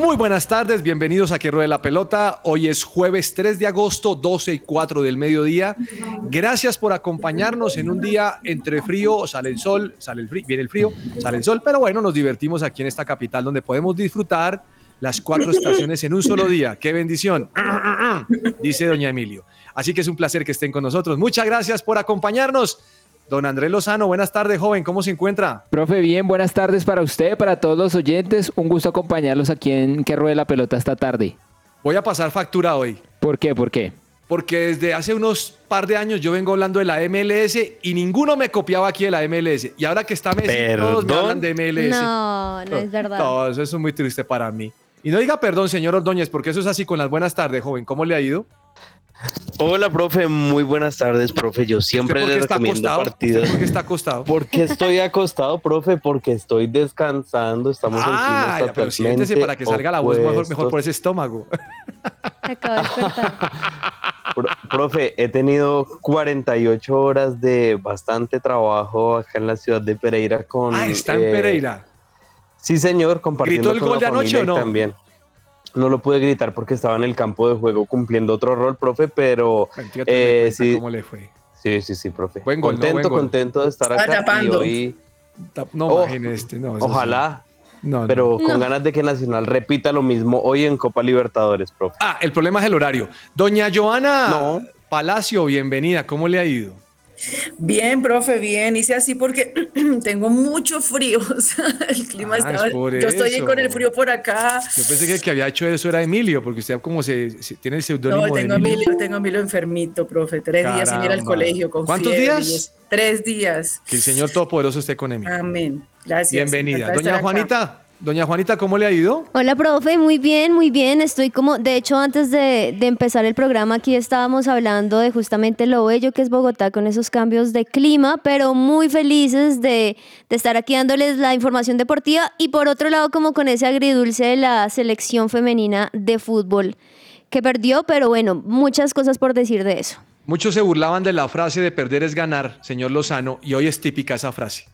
muy buenas tardes, bienvenidos a Que Ruede la Pelota. Hoy es jueves 3 de agosto, 12 y 4 del mediodía. Gracias por acompañarnos en un día entre frío, sale el sol, sale el frío, viene el frío, sale el sol, pero bueno, nos divertimos aquí en esta capital donde podemos disfrutar las cuatro estaciones en un solo día. ¡Qué bendición! Dice doña Emilio. Así que es un placer que estén con nosotros. Muchas gracias por acompañarnos. Don Andrés Lozano, buenas tardes, joven. ¿Cómo se encuentra? Profe, bien, buenas tardes para usted, para todos los oyentes. Un gusto acompañarlos aquí en Que Ruede la Pelota esta tarde. Voy a pasar factura hoy. ¿Por qué? ¿Por qué? Porque desde hace unos par de años yo vengo hablando de la MLS y ninguno me copiaba aquí de la MLS. Y ahora que está Messi, todos me hablan de MLS. No, no es verdad. No, eso es muy triste para mí. Y no diga perdón, señor Ordóñez, porque eso es así con las buenas tardes, joven. ¿Cómo le ha ido? Hola, profe, muy buenas tardes, profe. Yo siempre ¿Usted por qué le recomiendo acostado? partidos. ¿Usted por qué está acostado? Porque estoy acostado, profe, porque estoy descansando. Estamos Ah, en ya, pero siéntese para que salga la voz mejor, mejor por ese estómago. Se acaba de despertar. Pro- profe, he tenido 48 horas de bastante trabajo acá en la ciudad de Pereira con. Ah, está en eh, Pereira. Sí, señor, compartiendo ¿Gritó el con gol la de anoche o no? También. No lo pude gritar porque estaba en el campo de juego cumpliendo otro rol, profe, pero eh, sí. ¿Cómo le fue? sí, sí, sí, profe. Buen gol, ¿no? contento, Buen gol. contento de estar Está acá. Y tapando. hoy, No, Oh, este, no, ojalá, sí. No, no. pero con No. ganas de que Nacional repita lo mismo hoy en Copa Libertadores, profe. Ah, el problema es el horario. Doña Joana No. Palacio, bienvenida. ¿Cómo le ha ido? Bien, profe, bien. Hice así porque tengo mucho frío. O sea, el clima Ah, está. es por Yo estoy con el frío por acá. Yo pensé que el que había hecho eso era Emilio, porque usted como se, se- tiene el seudónimo No, de tengo a Emilio. Emilio, tengo Emilio enfermito, profe. Tres días sin ir al colegio con ¿Cuántos fiebre días? es- Tres días. Que el Señor Todopoderoso esté con Emilio. Amén. Gracias. Bienvenida. De Doña acá. Doña Juanita, ¿cómo le ha ido? Hola, profe, muy bien, muy bien. Estoy como, de hecho, antes de, de empezar el programa, aquí estábamos hablando de justamente lo bello que es Bogotá con esos cambios de clima, pero muy felices de, de estar aquí dándoles la información deportiva y por otro lado, como con ese agridulce de la selección femenina de fútbol que perdió, pero bueno, muchas cosas por decir de eso. Muchos se burlaban de la frase de perder es ganar, señor Lozano, y hoy es típica esa frase.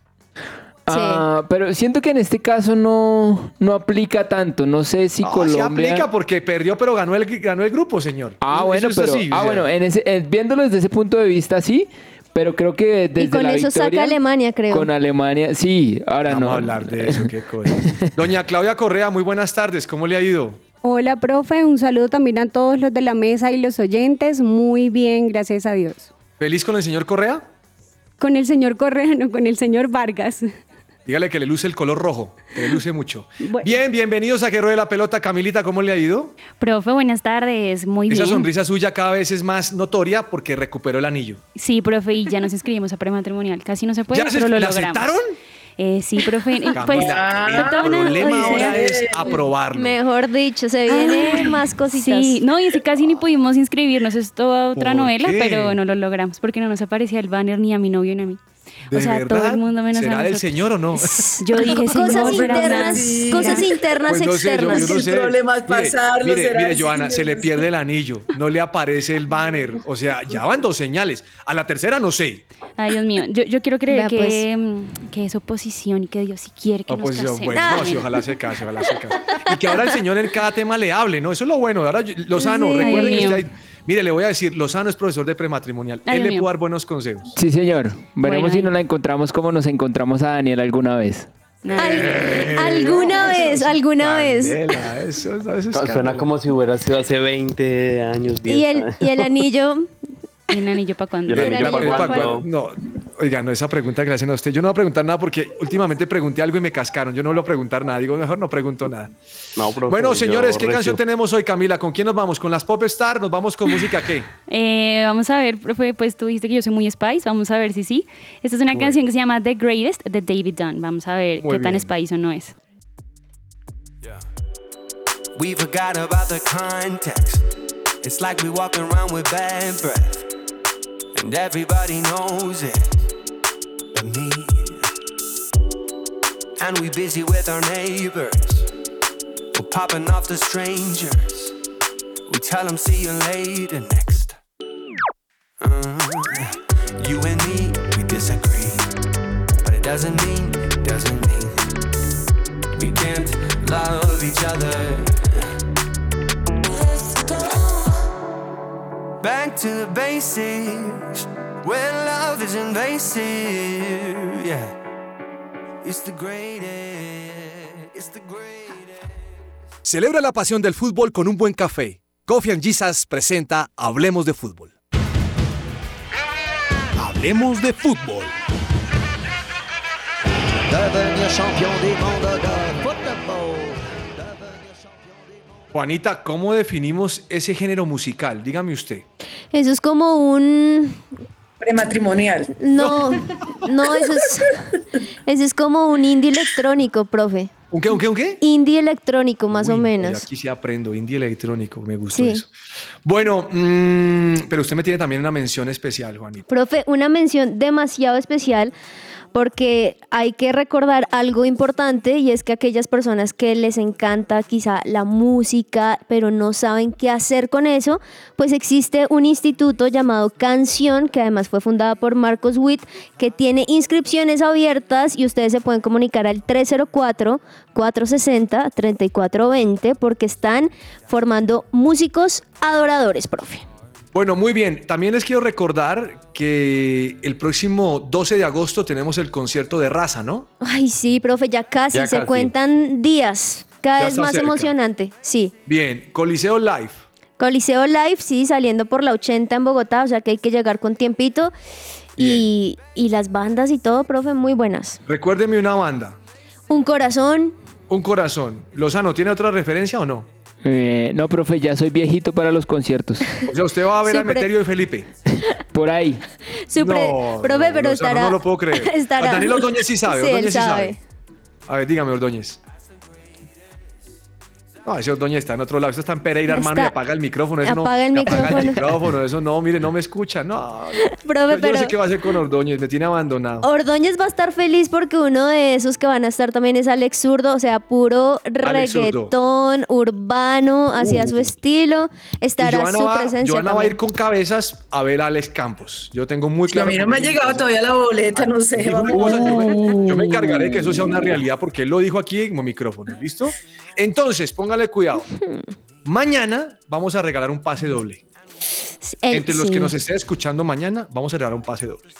Ah, pero siento que en este caso no, no aplica tanto. No sé si No, Colombia. se aplica porque perdió, pero ganó el, ganó el grupo, señor. Ah, Eso bueno, es pero. así, o ah, sea. bueno, en ese, viéndolo desde ese punto de vista, sí. Pero creo que desde y con la eso saca Alemania, creo. Con Alemania, sí. Ahora Vamos no. a hablar de eso, qué cosa. Doña Claudia Correa, muy buenas tardes, ¿cómo le ha ido? Hola, profe. Un saludo también a todos los de la mesa y los oyentes. Muy bien, gracias a Dios. ¿Feliz con el señor Correa? Con el señor Correa, no con el señor Vargas. Dígale que le luce el color rojo, que le luce mucho. Bueno. Bien, bienvenidos a Que Ruede la Pelota. Camilita, ¿cómo le ha ido? Profe, buenas tardes. Muy Esa bien. sonrisa suya cada vez es más notoria porque recuperó el anillo. Sí, profe, y ya nos inscribimos a prematrimonial. Casi no se puede, ¿Ya se- lo logramos. aceptaron? Eh, sí, profe. eh, Pues, el una problema ahora es aprobarlo. Mejor dicho, se viene más cositas. Ah, Sí, no, y casi ni pudimos inscribirnos, es toda otra ¿Por novela, qué? pero no lo logramos porque no nos aparecía el banner ni a mi novio ni a mí. ¿De o sea, todo verdad? el mundo menos a ¿Será del nosotros. señor o no? Yo dije, señor, Cosas ¿será internas, Sí. cosas internas, Pues no sé, yo, externas. yo no El sé. problema es pasarlo, Mire, mire, el Joana, se le pierde el anillo, no le aparece el banner. O sea, ya van dos señales. A la tercera no sé. Ay, Dios mío, yo, yo quiero creer pues. mm, que es oposición y que Dios sí quiere que Oposición, nos casemos. bueno, no, sí, ojalá se case, ojalá se case. Y que ahora el señor en cada tema le hable, ¿no? Eso es lo bueno. Ahora yo- Lozano, Sí. recuerden que usted Mire, le voy a decir, Lozano es profesor de prematrimonial. Ay, Él le mío. puede dar buenos consejos. Sí, señor. Veremos Bueno, si nos la encontramos como nos encontramos a Daniel alguna vez. Alguna vez, alguna vez. Eso, eso es Suena como si hubiera sido hace 20 años. 10 Y el, años. y el anillo, ¿Y el anillo para cuándo? Y el el anillo anillo para cuándo. No, oiga, no, esa pregunta que le hacen a usted. Yo no voy a preguntar nada porque últimamente pregunté algo y me cascaron. Yo no voy a preguntar nada. Digo, mejor no pregunto nada. No, profe, Bueno, señores, ¿qué recio. canción tenemos hoy, Camila? ¿Con quién nos vamos? ¿Con las Pop Star? ¿Nos vamos con música qué? Eh, vamos a ver, profe, pues tú dijiste que yo soy muy Spice, vamos a ver si sí. Esta es una canción que se llama The Greatest de David Dunn. Vamos a ver Muy qué tan. Spice o no es. We forgot about the context. It's like we walking around with bad breath, and everybody knows it but me. And we busy with our neighbors, we're popping off the strangers. We tell them see you later next. Uh, you and me, we disagree, but it doesn't mean, it doesn't mean we can't love each other. Back to the basics, where love is invasive. Yeah, it's the greatest, it's the greatest. Celebra la pasión del fútbol con un buen café. Coffee and Jesus presenta Hablemos de Fútbol. Hablemos de Fútbol. Devenir champion du monde Juanita, ¿cómo definimos ese género musical? Dígame usted. Eso es como un... Prematrimonial. No, no, eso es, eso es como un indie electrónico, profe. ¿Un qué, un qué, un qué? Indie electrónico, más o menos. Aquí sí aprendo, indie electrónico, me gustó Sí. eso. Bueno, mm, pero usted me tiene también una mención especial, Juanita. Profe, una mención demasiado especial porque hay que recordar algo importante y es que aquellas personas que les encanta quizá la música, pero no saben qué hacer con eso, pues existe un instituto llamado Canción, que además fue fundada por Marcos Witt, que tiene inscripciones abiertas y ustedes se pueden comunicar al 304-460-3420 porque están formando músicos adoradores, profe. Bueno, muy bien. También les quiero recordar que el próximo 12 de agosto tenemos el concierto de Raza, ¿no? Ay, sí, profe, ya casi Ya se casi. cuentan días. Cada Ya vez más cerca. emocionante, sí. Bien, Coliseo Live. Coliseo Live, sí, saliendo por la 80 en Bogotá, o sea que hay que llegar con tiempito. Y, y las bandas y todo, profe, muy buenas. Recuérdeme una banda. Un corazón, Un corazón. Lozano, ¿tiene otra referencia o no? Eh, no, profe, ya soy viejito para los conciertos. O sea, usted va a ver a Siempre- Meterio y Felipe. Por ahí. supre- No, profe, no, pero Lozano, estará. No lo puedo creer. estará- Daniel Ordóñez sí sabe. Sí, Ordóñez él sí sabe. sabe. A ver, dígame, Ordóñez. No, ese Ordóñez está en otro lado. Esto está en Pereira, hermano, y Está- apaga el micrófono. Eso Apaga el no, Apaga el micrófono. micrófono. Eso no, mire, no me escucha. No. Profe, yo, yo pero no sé qué va a hacer con Ordóñez. Me tiene abandonado. Ordóñez va a estar feliz porque uno de esos que van a estar también es Alex Zurdo, o sea, puro Alex Zurdo. reggaetón, urbano, hacia su estilo. Estará Joana, su va, presencia. Joana va a también. ir con cabezas a ver a Alex Campos. Yo tengo muy A claro. mí no me ha llegado todavía la boleta, no sé. Dijo cosa, yo, me, yo me encargaré que eso sea una realidad porque él lo dijo aquí en micrófono, ¿listo? Entonces, póngale cuidado. Mañana vamos a regalar un pase doble. Eh, Entre los sí. que nos estén escuchando mañana, vamos a regalar un pase doble.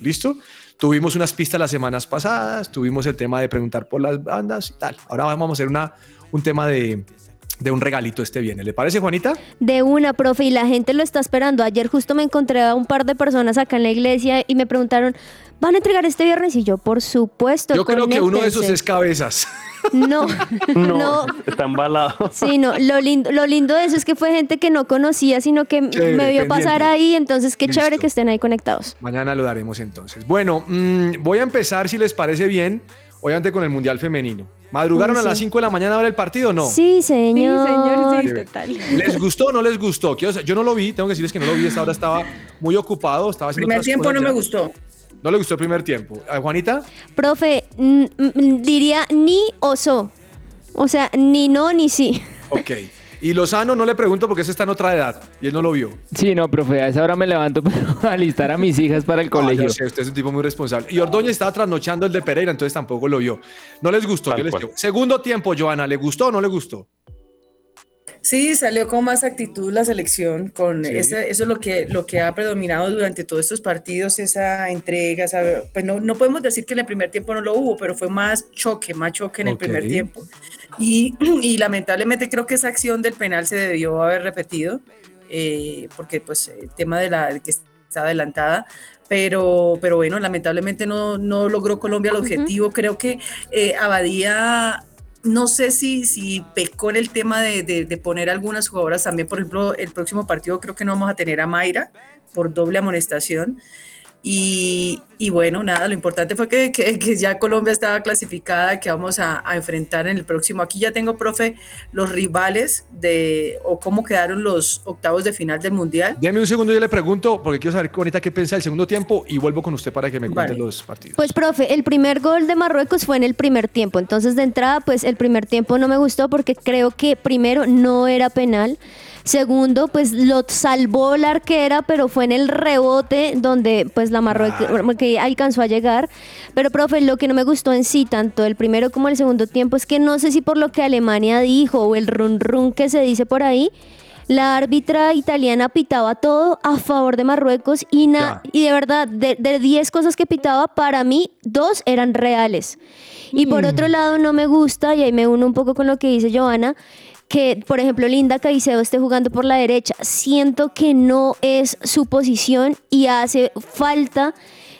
¿Listo? Tuvimos unas pistas las semanas pasadas, tuvimos el tema de preguntar por las bandas y tal. Ahora vamos a hacer una, un tema de, de un regalito este viernes. ¿Le parece, Juanita? De una, profe, y la gente lo está esperando. Ayer justo me encontré a un par de personas acá en la iglesia y me preguntaron, ¿van a entregar este viernes? Y yo, por supuesto. Yo creo que uno de esos conéctense". es cabezas. No, No, no. está embalado. Sí, no, lo lindo, lo lindo de eso es que fue gente que no conocía, sino que Chévere, me vio pasar ahí, entonces qué chévere que estén ahí conectados. Mañana lo daremos entonces. Bueno, mm, voy a empezar, si les parece bien, obviamente con el Mundial Femenino. ¿Madrugaron a las sí. 5 de la mañana a ver el partido o no? Sí, señor. Sí, señor, sí, total. ¿Les gustó o no les gustó? Yo no lo vi, tengo que decirles que no lo vi, esta hora estaba muy ocupado, estaba haciendo Primer tiempo no me gustó. No le gustó el primer tiempo. ¿A Juanita? Profe, diría ni o so. O sea, ni no ni sí. Ok. Y Lozano no le pregunto porque ese está en otra edad y él no lo vio. Sí, no, profe, a esa hora me levanto para alistar a mis hijas para el Ah, colegio. sé, usted es un tipo muy responsable. Y Ordóñez estaba trasnochando el de Pereira, entonces tampoco lo vio. No les gustó. Yo les digo. Segundo tiempo, Joana, ¿le gustó o no le gustó? Sí, salió con más actitud la selección, con Sí. ese- eso es lo que, lo que ha predominado durante todos estos partidos, esa entrega, esa- pues no, no podemos decir que en el primer tiempo no lo hubo, pero fue más choque, más choque en el primer tiempo. Y, y lamentablemente creo que esa acción del penal se debió haber repetido, eh, porque pues el tema de la que está adelantada, pero, pero bueno, lamentablemente no, no logró Colombia el objetivo. Creo que eh, Abadía no sé si, si pecó en el tema de, de- de poner algunas jugadoras también, por ejemplo, el próximo partido creo que no vamos a tener a Mayra por doble amonestación. Y, y bueno, nada, lo importante fue que, que, que ya Colombia estaba clasificada, que vamos a, a, enfrentar en el próximo. Aquí ya tengo, profe, los rivales de, o cómo quedaron los octavos de final del Mundial. Dame un segundo, yo le pregunto, porque quiero saber ahorita qué piensa del segundo tiempo y vuelvo con usted para que me cuente Vale. los partidos. Pues, profe, el primer gol de Marruecos fue en el primer tiempo. Entonces, de entrada, pues el primer tiempo no me gustó porque creo que primero no era penal. Segundo, pues lo salvó la arquera, pero fue en el rebote donde pues la Marruecos que alcanzó a llegar. Pero, profe, lo que no me gustó en sí, tanto el primero como el segundo tiempo, es que no sé si por lo que Alemania dijo o el run run que se dice por ahí, la árbitra italiana pitaba todo a favor de Marruecos y, na- y de verdad, de de 10 cosas que pitaba, para mí, dos eran reales. Y por otro lado, no me gusta, y ahí me uno un poco con lo que dice Joana, que, por ejemplo, Linda Caicedo esté jugando por la derecha. Siento que no es su posición y hace falta,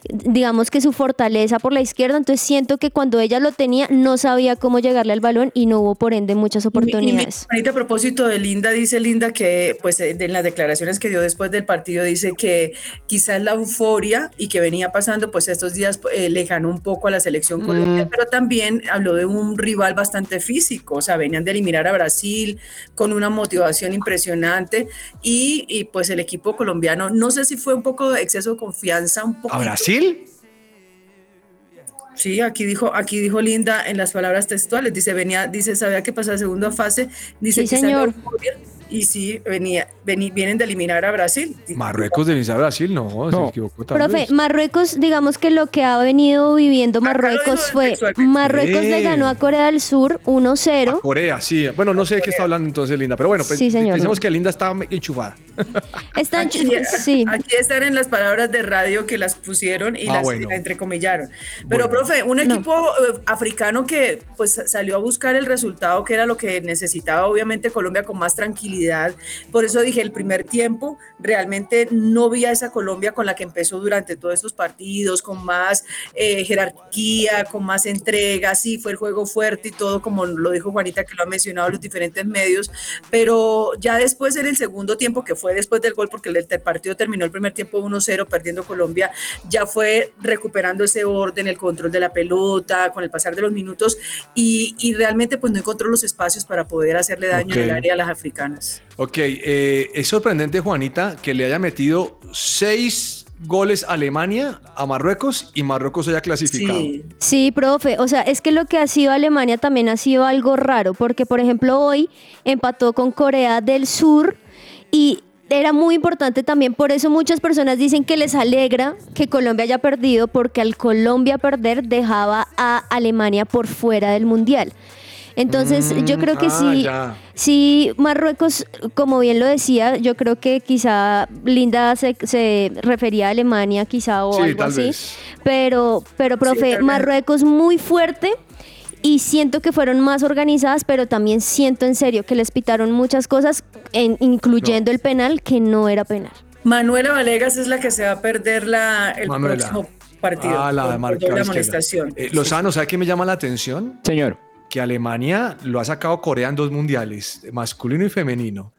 digamos que su fortaleza por la izquierda. Entonces siento que cuando ella lo tenía, no sabía cómo llegarle al balón y no hubo, por ende, muchas oportunidades. Y, mi- a propósito de Linda, dice Linda que, pues, eh, en las declaraciones que dio después del partido, dice que quizás la euforia y que venía pasando, pues, estos días eh, le ganó un poco a la selección colombiana, pero también habló de un rival bastante físico, o sea, venían de eliminar a Brasil con una motivación impresionante y, y, pues, el equipo colombiano, no sé si fue un poco de exceso de confianza, un poco. ¿A Brasil? Sí, aquí dijo, aquí dijo Linda en las palabras textuales, dice, venía, dice, sabía que pasaba segunda fase, dice Sí, que salió señor. euforia, y sí, venía, vení- vienen de eliminar a Brasil. Marruecos de vencer a Brasil, no, se No. equivocó tal Profe, vez. Marruecos, digamos que lo que ha venido viviendo Marruecos fue. Marruecos le ganó a Corea del Sur A 1-0. Corea, sí. Bueno, no sé de qué está hablando entonces Linda, pero bueno, pues, Sí, señor. pensemos que Linda está enchufada. Están, Aquí, sí. aquí están en las palabras de radio que las pusieron y Ah, las bueno. entrecomillaron. Pero, Bueno. profe, un No. equipo eh, africano que pues salió a buscar el resultado que era lo que necesitaba, obviamente, Colombia con más tranquilidad. Por eso dije, el primer tiempo realmente no vi a esa Colombia con la que empezó durante todos estos partidos, con más eh, jerarquía, con más entrega. Sí, fue el juego fuerte y todo, como lo dijo Juanita, que lo ha mencionado en los diferentes medios. Pero ya después, en el segundo tiempo, que fue después del gol, porque el, el partido terminó el primer tiempo 1-0, perdiendo Colombia, ya fue recuperando ese orden, el control de la pelota, con el pasar de los minutos, y, y realmente pues no encontró los espacios para poder hacerle daño en el área a las africanas. Ok, eh, es sorprendente, Juanita, que le haya metido seis goles a Alemania, a Marruecos y Marruecos haya clasificado. Sí, Sí, profe. O sea, es que lo que ha sido Alemania también ha sido algo raro, porque por ejemplo hoy empató con Corea del Sur y era muy importante también, por eso muchas personas dicen que les alegra que Colombia haya perdido, porque al Colombia perder dejaba a Alemania por fuera del Mundial. Entonces, yo creo que ah, sí, ya. sí, Marruecos, como bien lo decía, yo creo que quizá Linda se, se refería a Alemania, quizá o Sí, algo así. vez. Pero, pero profe. Marruecos muy fuerte y siento que fueron más organizadas, pero también siento en serio que les pitaron muchas cosas, en- incluyendo el penal, que no era penal. Manuela Valegas es la que se va a perder la, el Manuela. próximo partido. Ah, la de marca. Eh, Lozano, ¿sabe qué me llama la atención? Señor. Que Alemania lo ha sacado Corea en dos mundiales, masculino y femenino.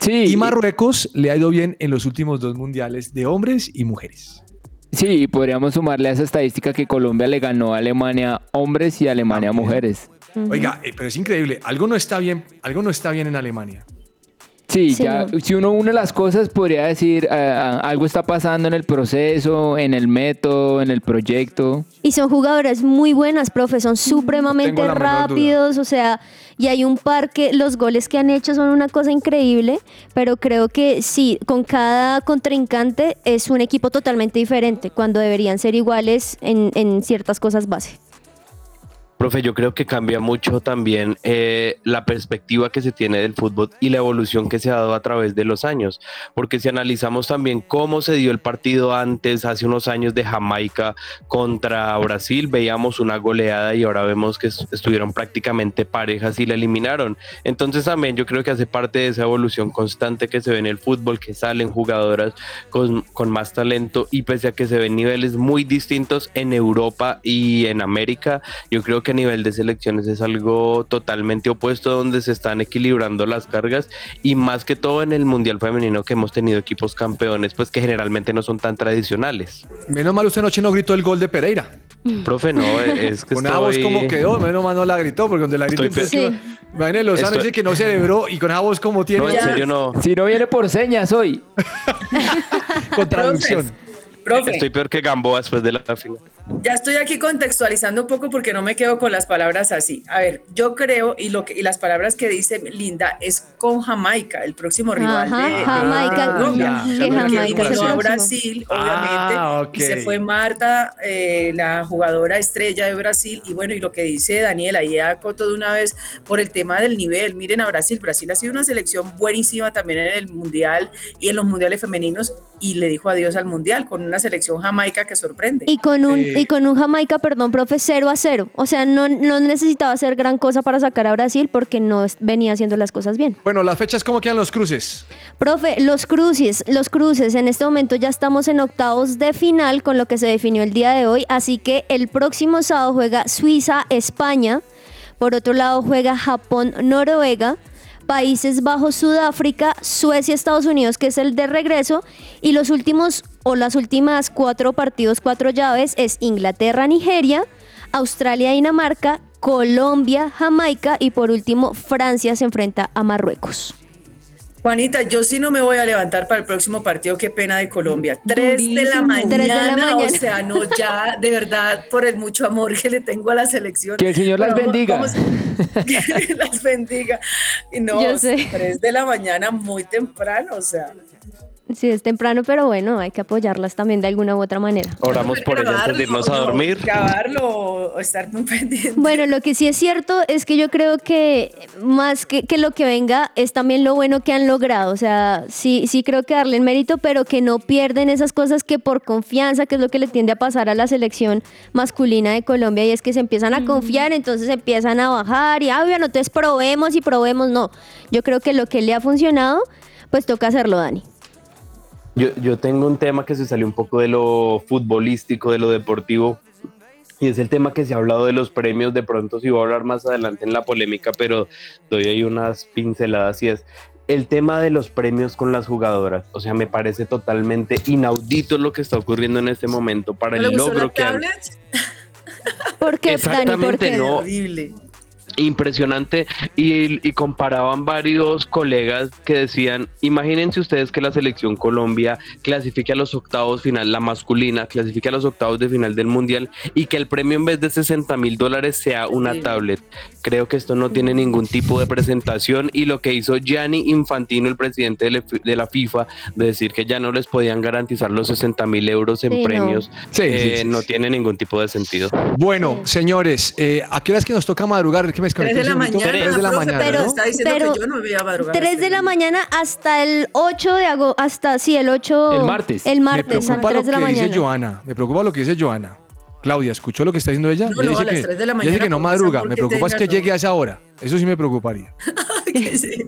Sí. Y Marruecos le ha ido bien en los últimos dos mundiales de hombres y mujeres. Sí, y podríamos sumarle a esa estadística que Colombia le ganó a Alemania hombres y a Alemania También. mujeres. Oiga, eh, pero es increíble, algo no está bien, algo no está bien en Alemania. Sí, Sí, ya, no. si uno une las cosas, podría decir ah, algo está pasando en el proceso, en el método, en el proyecto. Y son jugadoras muy buenas, profe, son supremamente menor duda. rápidos, o sea, y hay un par que los goles que han hecho son una cosa increíble, pero creo que sí, con cada contrincante es un equipo totalmente diferente, cuando deberían ser iguales en, en ciertas cosas base. Profe, yo creo que cambia mucho también eh, la perspectiva que se tiene del fútbol y la evolución que se ha dado a través de los años, porque si analizamos también cómo se dio el partido antes, hace unos años de Jamaica contra Brasil, veíamos una goleada y ahora vemos que est- estuvieron prácticamente parejas y la eliminaron. Entonces también yo creo que hace parte de esa evolución constante que se ve en el fútbol, que salen jugadoras con, con más talento y pese a que se ven niveles muy distintos en Europa y en América, yo creo que que a nivel de selecciones es algo totalmente opuesto, donde se están equilibrando las cargas y más que todo en el Mundial Femenino que hemos tenido equipos campeones, pues que generalmente no son tan tradicionales. Menos mal usted anoche no gritó el gol de Pereira. Profe, no, es que Con voz como quedó, menos mal no la gritó, porque donde la gritó Estoy. Imagínese Lozano Estoy- dice que no celebró y con esa voz como tiene No, en serio no. Si no viene por señas hoy. con traducción. Profe, Estoy peor que Gamboa después de la final. Ya estoy aquí contextualizando un poco porque no me quedo con las palabras así. A ver, yo creo, y lo que y las palabras que dice Linda es con Jamaica, el próximo rival Ajá, de, de Jamaica, Colombia. que Porque Jamaica a. Brasil, obviamente, Ah, ok. y se fue Marta, eh, la jugadora estrella de Brasil, y bueno, y lo que dice Daniel, ahí acoto de una vez por el tema del nivel, miren a Brasil, Brasil ha sido una selección buenísima también en el Mundial y en los Mundiales femeninos, y le dijo adiós al Mundial con una selección jamaica que sorprende. Y con un, Eh. Y con un Jamaica, perdón, profe, 0 a 0. O sea, no, no necesitaba hacer gran cosa para sacar a Brasil porque no venía haciendo las cosas bien. Bueno, las fechas, ¿cómo quedan los cruces? Profe, los cruces, los cruces, en este momento ya estamos en octavos de final con lo que se definió el día de hoy, así que el próximo sábado juega Suiza-España, por otro lado juega Japón-Noruega, Países Bajos, Sudáfrica, Suecia, Estados Unidos, que es el de regreso, y los últimos o las últimas cuatro partidos, cuatro llaves, es Inglaterra-Nigeria, Australia-Dinamarca, Colombia-Jamaica y por último Francia se enfrenta a Marruecos. Juanita, yo sí no me voy a levantar para el próximo partido, qué pena de Colombia. Tres de la mañana, Tres de la mañana. o sea, no, ya, de verdad, por el mucho amor que le tengo a la selección. Que el Señor las bendiga. vamos- que las bendiga. Y no, tres de la mañana muy temprano, o sea. Sí, es temprano, pero bueno, hay que apoyarlas también de alguna u otra manera. Oramos por ellas antes de irnos a no, dormir. Grabarlo o estar muy pendiente. Bueno, lo que sí es cierto es que yo creo que más que, que lo que venga es también lo bueno que han logrado. O sea, sí, sí creo que darle el mérito, pero que no pierden esas cosas que por confianza, que es lo que le tiende a pasar a la selección masculina de Colombia, y es que se empiezan a confiar, entonces empiezan a bajar y, ah, bueno, entonces probemos y probemos. No, yo creo que lo que le ha funcionado, pues toca hacerlo, Dani. Yo, yo tengo un tema que se salió un poco de lo futbolístico, de lo deportivo, y es el tema que se ha hablado de los premios. De pronto, si voy a hablar más adelante en la polémica, pero doy ahí unas pinceladas y es el tema de los premios con las jugadoras. O sea, me parece totalmente inaudito lo que está ocurriendo en este momento para ¿No le el logro que han? ¿Por qué, Dani? ¿Por Exactamente, qué? no. Impresionante y, y comparaban varios colegas que decían, imagínense ustedes que la selección Colombia clasifique a los octavos final, la masculina clasifique a los octavos de final del mundial y que el premio en vez de 60 mil dólares sea una Sí. tablet. Creo que esto no tiene ningún tipo de presentación y lo que hizo Gianni Infantino, el presidente de la- FIFA, de decir que ya no les podían garantizar los 60 mil euros en Sí, no. premios, Sí, eh, sí, sí, no tiene ningún tipo de sentido. Bueno, señores, eh, ¿a qué hora es que nos toca madrugar? ¿Qué me Tres de la desconecté un segundito? mañana. Tres de la mañana, pero ¿no? está diciendo Pero que yo no voy a madrugar. 3 de la mañana hasta el 8 de agosto, hasta, sí, el 8. El martes. El Me martes, a preocupa las 3 lo de la que dice mañana. Joana. Me preocupa lo que dice Joana. Claudia, ¿escuchó lo que está diciendo ella? No, Ella no, dice a las que, 3 de la ella dice mañana, que no madruga. Me preocupa es que llegue a esa hora. Eso sí me preocuparía. Que sí.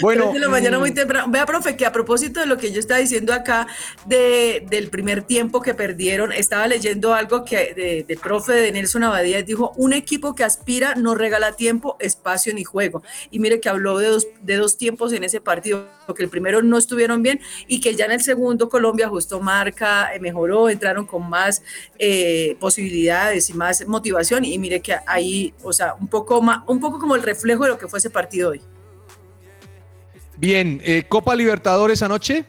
Bueno, Tres de la mañana muy mm, temprano. Vea, profe, que a propósito de lo que yo estaba diciendo acá de, del primer tiempo que perdieron, estaba leyendo algo que de, del profe de Nelson Abadía dijo, un equipo que aspira no regala tiempo, espacio ni juego. Y mire que habló de dos, de dos tiempos en ese partido, que el primero no estuvieron bien y que ya en el segundo Colombia ajustó marca, eh, mejoró, entraron con más eh, posibilidades y más motivación. Y mire que ahí, o sea, un poco, más, un poco como el reflejo de lo que fue ese partido hoy. Bien, eh, Copa Libertadores anoche.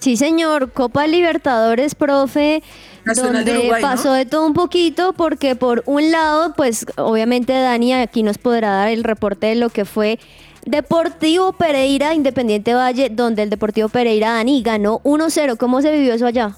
Sí, señor, Copa Libertadores, profe, Nacional de donde Uruguay, ¿no? pasó de todo un poquito, porque por un lado, pues obviamente Dani aquí nos podrá dar el reporte de lo que fue Deportivo Pereira, Independiente Valle, donde el Deportivo Pereira, Dani, ganó 1-0. ¿Cómo se vivió eso allá?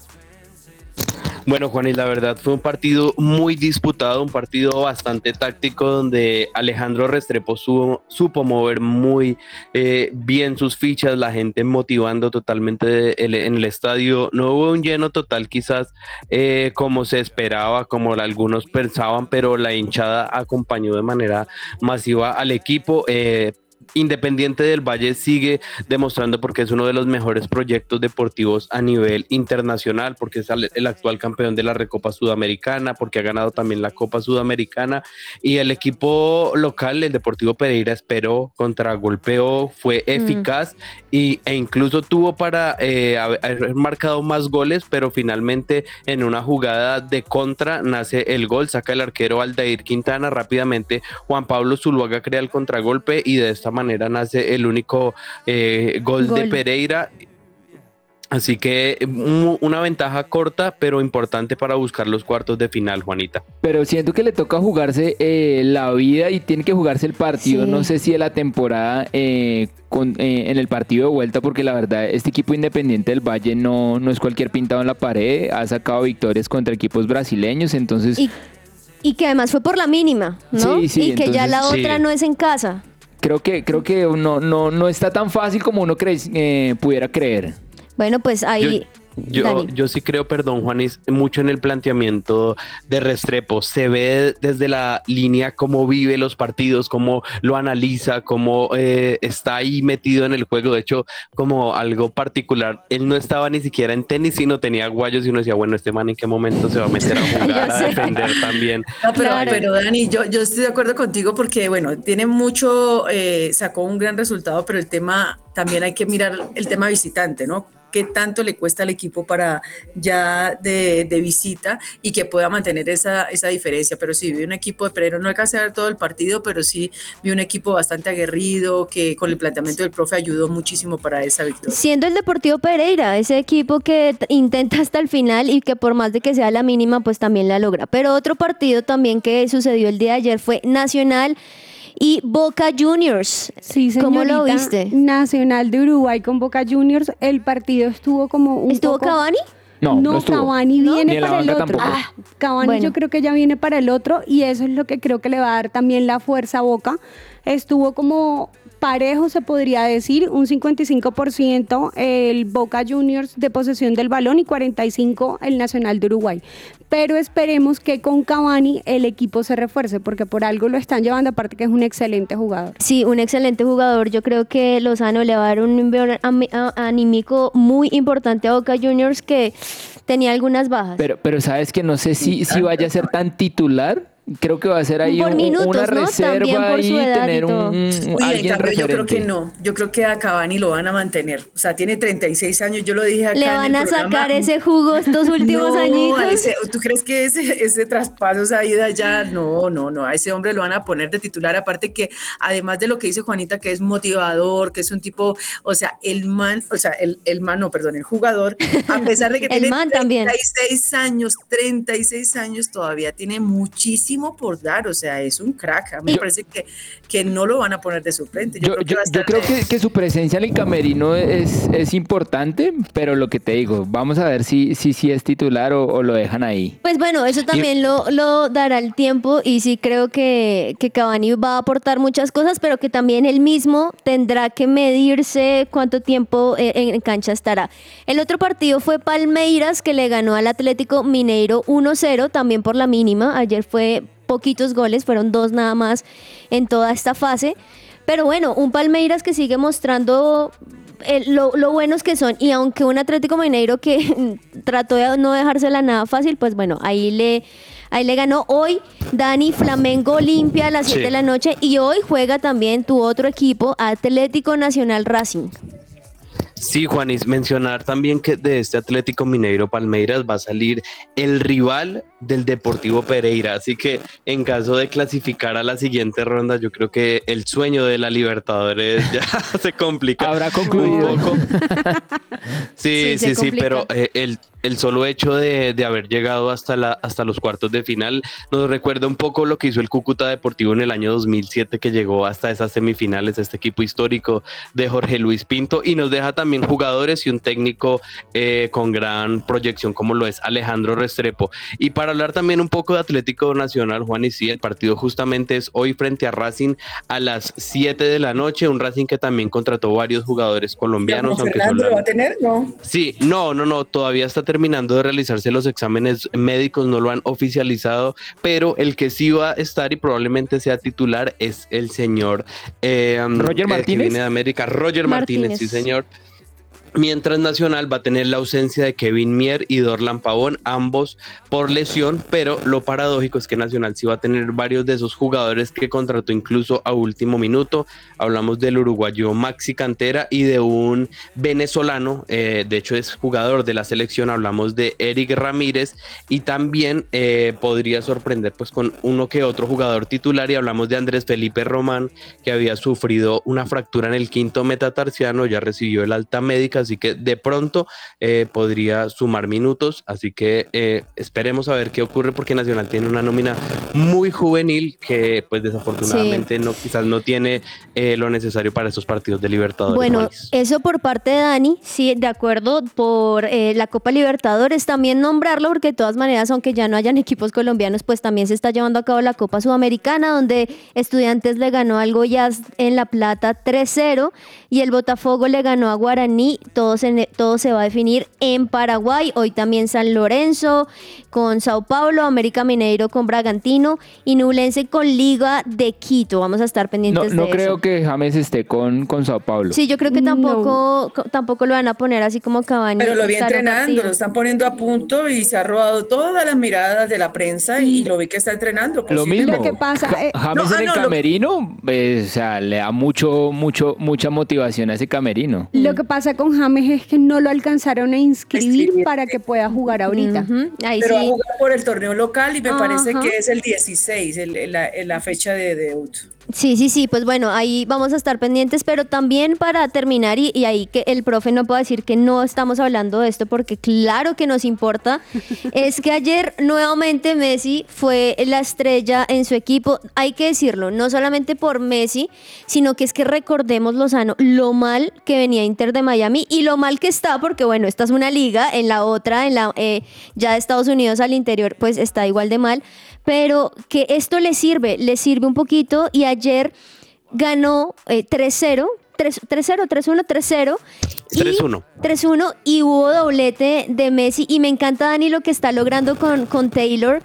Bueno, Juan, y la verdad fue un partido muy disputado, un partido bastante táctico donde Alejandro Restrepo su- supo mover muy eh, bien sus fichas, la gente motivando totalmente en el estadio. No hubo un lleno total quizás eh, como se esperaba, como algunos pensaban, pero la hinchada acompañó de manera masiva al equipo. eh, Independiente del Valle sigue demostrando porque es uno de los mejores proyectos deportivos a nivel internacional, porque es el actual campeón de la Recopa Sudamericana, porque ha ganado también la Copa Sudamericana y el equipo local, el Deportivo Pereira, esperó, golpeo fue mm. eficaz y, e incluso tuvo para eh, haber marcado más goles, pero finalmente en una jugada de contra nace el gol, saca el arquero Aldair Quintana rápidamente, Juan Pablo Zuluaga crea el contragolpe y de esta manera nace el único eh, gol, de Pereira. Así que una ventaja corta, pero importante para buscar los cuartos de final, Juanita. Pero siento que le toca jugarse eh, la vida y tiene que jugarse el partido. No sé si en la temporada eh, con, en el partido de vuelta, porque la verdad, este equipo independiente del Valle no, no es cualquier pintado en la pared. Ha sacado victorias contra equipos brasileños, entonces. Y, que además fue por la mínima, ¿no? y que ya la otra no es en casa creo que, creo que no, no, no está tan fácil como uno eh, pudiera creer. Bueno, pues ahí... Yo, yo sí creo, perdón, Juanis, mucho en el planteamiento de Restrepo. Se ve desde la línea cómo vive los partidos, cómo lo analiza, cómo eh, está ahí metido en el juego. De hecho, como algo particular, él no estaba ni siquiera en tenis, sino tenía guayos y uno decía, bueno, este man en qué momento se va a meter a jugar, a defender también. No, pero, pero Dani, yo, yo estoy de acuerdo contigo porque, bueno, tiene mucho, eh, sacó un gran resultado, pero el tema, también hay que mirar el tema visitante, ¿no? Qué tanto le cuesta al equipo para ya de, visita y que pueda mantener esa, esa diferencia. Pero sí, vi un equipo de Pereira, no alcancé a ver todo el partido, pero sí vi un equipo bastante aguerrido que con el planteamiento del profe ayudó muchísimo para esa victoria. Siendo el Deportivo Pereira, ese equipo que intenta hasta el final y que por más de que sea la mínima, pues también la logra. Pero otro partido también que sucedió el día de ayer fue Nacional y Boca Juniors. Sí, ¿Cómo lo viste? Nacional de Uruguay con Boca Juniors. El partido estuvo como un ¿Estuvo Cavani? No, no, Cavani viene para el otro. Ah, Cavani yo creo que ya viene para el otro y eso es lo que creo que le va a dar también la fuerza a Boca. Estuvo como parejo, se podría decir, un 55% el Boca Juniors de posesión del balón y 45% el Nacional de Uruguay. Pero esperemos que con Cavani el equipo se refuerce, porque por algo lo están llevando, aparte que es un excelente jugador. Sí, un excelente jugador. Yo creo que Lozano le va a dar un anímico muy importante a Boca Juniors que tenía algunas bajas. Pero, pero sabes que no sé si, si vaya a ser tan titular creo que va a ser ahí una reserva y tener un, yo creo que no, yo creo que a Cavani lo van a mantener, o sea, tiene 36 años, yo lo dije acá Le van a sacar ese jugo estos últimos años. ¿Tú crees que ese, ese traspaso, esa ida ya? No, no, no, a ese hombre lo van a poner de titular, aparte que además de lo que dice Juanita, que es motivador, que es un tipo, o sea, el man, o sea, el, el man, no, perdón, el jugador, a pesar de que tiene 36 años, 36 años, todavía tiene muchísimo por dar, o sea, es un crack. A mí me parece que, que no lo van a poner de suplente. Yo, creo, que, que, su presencia en el camerino es, es importante, pero lo que te digo, vamos a ver si, si, si es titular o, lo dejan ahí. Pues bueno, eso también lo, lo dará el tiempo y sí creo que, que Cavani va a aportar muchas cosas, pero que también él mismo tendrá que medirse cuánto tiempo eh, en cancha estará. El otro partido fue Palmeiras que le ganó al Atlético Mineiro 1-0, también por la mínima. Ayer fue poquitos goles, fueron dos nada más en toda esta fase. Pero bueno, un Palmeiras que sigue mostrando eh, lo, lo, buenos que son. Y aunque un Atlético Mineiro que trató de no dejársela nada fácil, pues bueno, ahí le, ahí le ganó. Hoy Dani Flamengo limpia a las 7 de la noche y hoy juega también tu otro equipo, Atlético Nacional Racing. Sí, Juanis, mencionar también que de este Atlético Mineiro Palmeiras va a salir el rival del Deportivo Pereira, así que en caso de clasificar a la siguiente ronda, yo creo que el sueño de la Libertadores ya se complica. Habrá concluido. Un poco. sí, sí, sí, pero eh, el, el solo hecho de, de, haber llegado hasta, la, hasta los cuartos de final nos recuerda un poco lo que hizo el Cúcuta Deportivo en el año 2007, que llegó hasta esas semifinales, este equipo histórico de Jorge Luis Pinto, y nos deja también también jugadores y un técnico eh, con gran proyección como lo es Alejandro Restrepo. Y para hablar también un poco de Atlético Nacional, Juan y sí, el partido justamente es hoy frente a Racing a las 7 de la noche, un Racing que también contrató varios jugadores colombianos. Aunque lo va a tener? No. Sí, no, no, no, todavía está terminando de realizarse los exámenes médicos, no lo han oficializado, pero el que sí va a estar y probablemente sea titular es el señor eh, Roger Martínez. de América, Roger Martínez, sí señor. Mientras Nacional va a tener la ausencia de Kevin Mier y Dorlan Pavón, ambos por lesión, pero lo paradójico es que Nacional sí va a tener varios de esos jugadores que contrató incluso a último minuto. Hablamos del uruguayo Maxi Cantera y de un venezolano, eh, de hecho es jugador de la selección, hablamos de Eric Ramírez y también eh, podría sorprender pues con uno que otro jugador titular y hablamos de Andrés Felipe Román que había sufrido una fractura en el quinto metatarsiano, ya recibió el alta médica así que de pronto eh, podría sumar minutos, así que eh, esperemos a ver qué ocurre porque Nacional tiene una nómina muy juvenil que pues desafortunadamente no quizás no tiene eh, lo necesario para esos partidos de Libertadores. Bueno, eso por parte de Dani, sí, de acuerdo por la Copa Libertadores, también nombrarlo porque de todas maneras, aunque ya no hayan equipos colombianos, pues también se está llevando a cabo la Copa Sudamericana, donde Estudiantes le ganó al Goiás en La Plata 3-0 y el Botafogo le ganó a Guaraní todo se, todo se va a definir en Paraguay. Hoy también San Lorenzo con Sao Paulo, América Mineiro con Bragantino y Nublense con Liga de Quito. Vamos a estar pendientes no, de no creo que James esté con, con Sao Paulo. Sí, yo creo que tampoco, tampoco lo van a poner así como Cavani. Pero lo vi entrenando, lo están poniendo a punto y se ha robado todas las miradas de la prensa y lo vi que está entrenando. Lo mismo. que pasa, eh, James en el camerino, eh, o sea, le da mucho, mucho, mucha motivación a ese camerino. Lo que pasa con James es que no lo alcanzaron a inscribir para que pueda jugar ahorita. Pero va a jugar por el torneo local y me parece que es el 16, la, la, fecha de debut. Sí, sí, sí, pues bueno, ahí vamos a estar pendientes, pero también para terminar y, ahí que el profe no pueda decir que no estamos hablando de esto porque claro que nos importa, es que ayer nuevamente Messi fue la estrella en su equipo, hay que decirlo, no solamente por Messi, sino que es que recordemos, Lozano, lo mal que venía Inter de Miami y lo mal que está, porque bueno, esta es una liga, en la otra, en la eh, ya de Estados Unidos al interior, pues está igual de mal pero que esto le sirve, le sirve un poquito y ayer ganó 3-0. 3-0, 3-1, 3-0. 3-1. 3-1 y hubo doblete de Messi. Y me encanta, Dani, lo que está logrando con, con Taylor,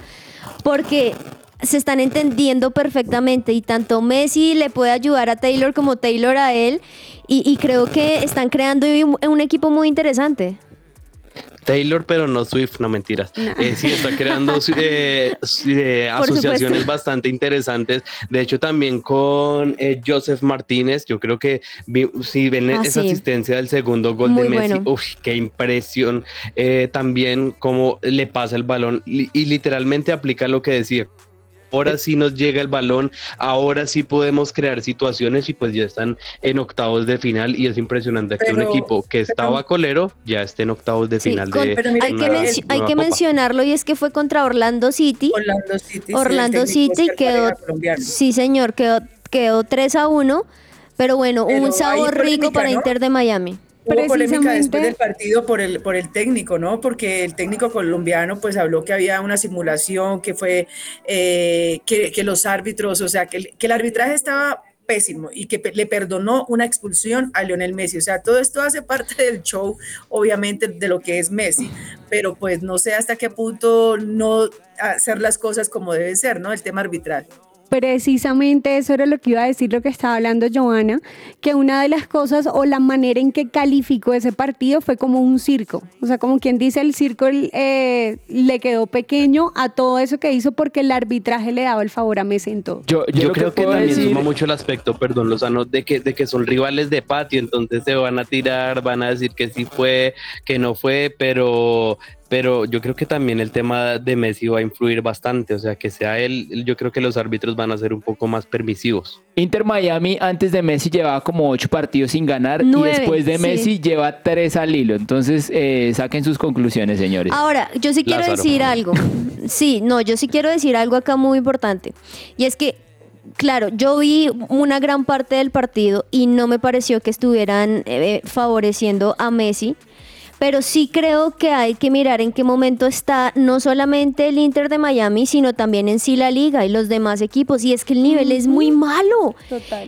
porque se están entendiendo perfectamente y tanto Messi le puede ayudar a Taylor como Taylor a él. Y, y creo que están creando un equipo muy interesante. Taylor, pero no Swift, no mentiras. Eh, sí, está creando eh, eh, asociaciones bastante interesantes. De hecho, también con Joseph Martínez, yo creo que si ven ah, esa asistencia del segundo gol de Messi, qué impresión. también cómo le pasa el balón y literalmente aplica lo que decía ahora sí nos llega el balón, ahora sí podemos crear situaciones y pues ya están en octavos de final y es impresionante que un equipo que estaba colero ya esté en octavos de final. de hay, que, hay que mencionarlo y es que fue contra Orlando City. Orlando City. Orlando City quedó, sí señor, quedó, quedó 3 a 1, pero bueno, un sabor rico para Inter de Miami. Hubo polémica después del partido por el, por el técnico, ¿no? Porque el técnico colombiano pues habló que había una simulación, que fue eh, que, que, los árbitros, o sea, que, que el arbitraje estaba pésimo y que le perdonó una expulsión a Lionel Messi. O sea, todo esto hace parte del show, obviamente, de lo que es Messi, pero pues no sé hasta qué punto no hacer las cosas como deben ser, ¿no? El tema arbitral. Precisamente eso era lo que iba a decir, lo que estaba hablando Joana, que una de las cosas o la manera en que calificó ese partido fue como un circo. O sea, como quien dice, el circo eh, le quedó pequeño a todo eso que hizo porque el arbitraje le daba el favor a Messi en todo. Yo, yo, creo que, también suma mucho el aspecto, perdón, Lozano, de que, de que son rivales de patio, entonces se van a tirar, van a decir que sí fue, que no fue, pero pero yo creo que también el tema de Messi va a influir bastante, o sea, que sea él, yo creo que los árbitros van a ser un poco más permisivos. Inter Miami antes de Messi llevaba como ocho partidos sin ganar y después de Messi lleva tres al hilo, entonces eh, saquen sus conclusiones, señores. Ahora, yo sí quiero decir algo, sí, no, yo sí quiero decir algo acá muy importante, y es que claro, yo vi una gran parte del partido y no me pareció que estuvieran eh, favoreciendo a Messi pero sí creo que hay que mirar en qué momento está no solamente el Inter de Miami, sino también en sí la liga y los demás equipos. Y es que el nivel es muy malo.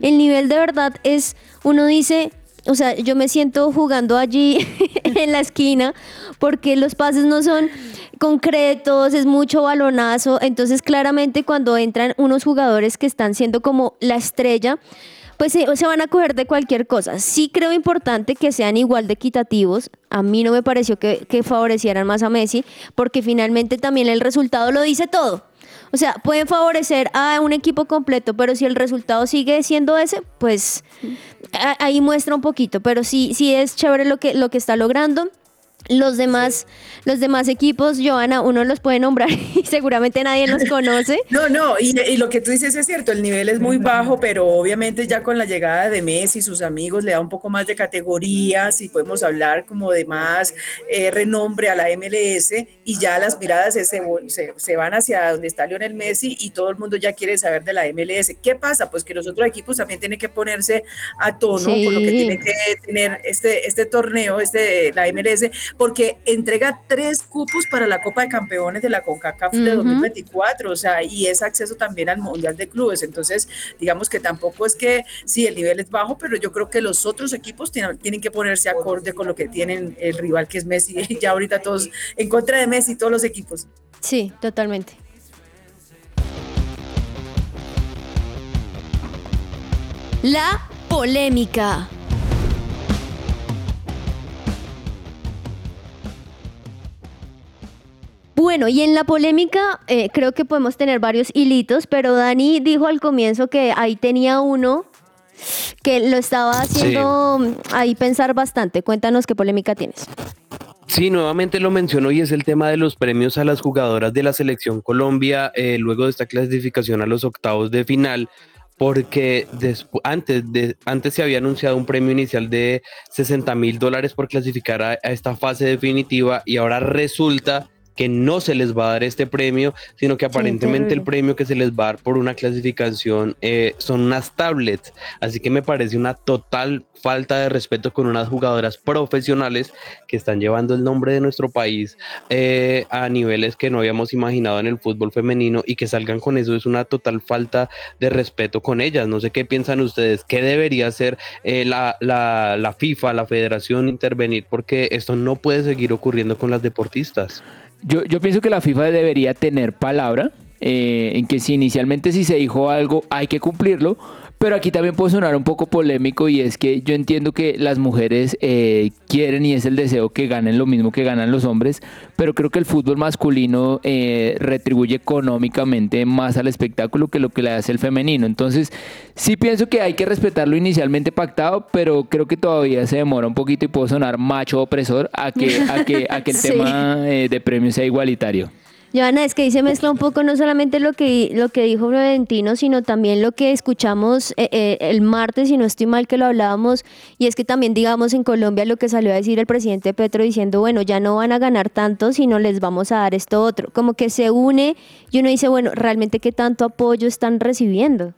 El nivel de verdad es, uno dice, o sea, yo me siento jugando allí en la esquina porque los pases no son concretos, es mucho balonazo. Entonces, claramente cuando entran unos jugadores que están siendo como la estrella, pues se, van a coger de cualquier cosa. Sí creo importante que sean igual de equitativos. A mí no me pareció que, favorecieran más a Messi, porque finalmente también el resultado lo dice todo. O sea, pueden favorecer a un equipo completo, pero si el resultado sigue siendo ese, pues ahí muestra un poquito. Pero sí, sí es chévere lo que, lo que está logrando. Los demás, los demás equipos, Joana, uno los puede nombrar y seguramente nadie los conoce. No, no, y, lo que tú dices es cierto, el nivel es muy bajo, pero obviamente ya con la llegada de Messi y sus amigos le da un poco más de categorías y podemos hablar como de más eh, renombre a la MLS y ya las miradas se, se, van hacia donde está Lionel Messi y todo el mundo ya quiere saber de la MLS. ¿Qué pasa? Pues que los otros equipos también tienen que ponerse a tono con lo que tiene que tener este, este torneo, este, la MLS porque entrega tres cupos para la Copa de Campeones de la CONCACAF de 2024, o sea, y es acceso también al Mundial de Clubes. Entonces, digamos que tampoco es que sí, el nivel es bajo, pero yo creo que los otros equipos tienen, tienen que ponerse acorde con lo que tienen el rival que es Messi. Ya ahorita todos en contra de Messi, todos los equipos. Sí, totalmente. La polémica. Bueno, y en la polémica eh, creo que podemos tener varios hilitos, pero Dani dijo al comienzo que ahí tenía uno que lo estaba haciendo ahí pensar bastante. Cuéntanos qué polémica tienes. Sí, nuevamente lo mencionó y es el tema de los premios a las jugadoras de la selección Colombia eh, luego de esta clasificación a los octavos de final porque antes, de, antes se había anunciado un premio inicial de 60 mil dólares por clasificar a, esta fase definitiva y ahora resulta que no se les va a dar este premio, sino que aparentemente el premio que se les va a dar por una clasificación eh, son unas tablets. Así que me parece una total falta de respeto con unas jugadoras profesionales que están llevando el nombre de nuestro país eh, a niveles que no habíamos imaginado en el fútbol femenino y que salgan con eso es una total falta de respeto con ellas. No sé qué piensan ustedes, qué debería hacer eh, la, la, la FIFA, la federación intervenir, porque esto no puede seguir ocurriendo con las deportistas. Yo, yo pienso que la FIFA debería tener palabra, eh, en que si inicialmente si se dijo algo hay que cumplirlo, pero aquí también puede sonar un poco polémico y es que yo entiendo que las mujeres eh, quieren y es el deseo que ganen lo mismo que ganan los hombres, pero creo que el fútbol masculino eh, retribuye económicamente más al espectáculo que lo que le hace el femenino. Entonces, sí pienso que hay que respetar lo inicialmente pactado, pero creo que todavía se demora un poquito y puede sonar macho opresor a que, a que, a que el tema eh, de premios sea igualitario. Joana, es que se mezcla un poco no solamente lo que, lo que dijo Florentino, sino también lo que escuchamos eh, eh, el martes, si no estoy mal que lo hablábamos, y es que también, digamos, en Colombia lo que salió a decir el presidente Petro diciendo, bueno, ya no van a ganar tanto, sino les vamos a dar esto otro. Como que se une y uno dice, bueno, realmente qué tanto apoyo están recibiendo.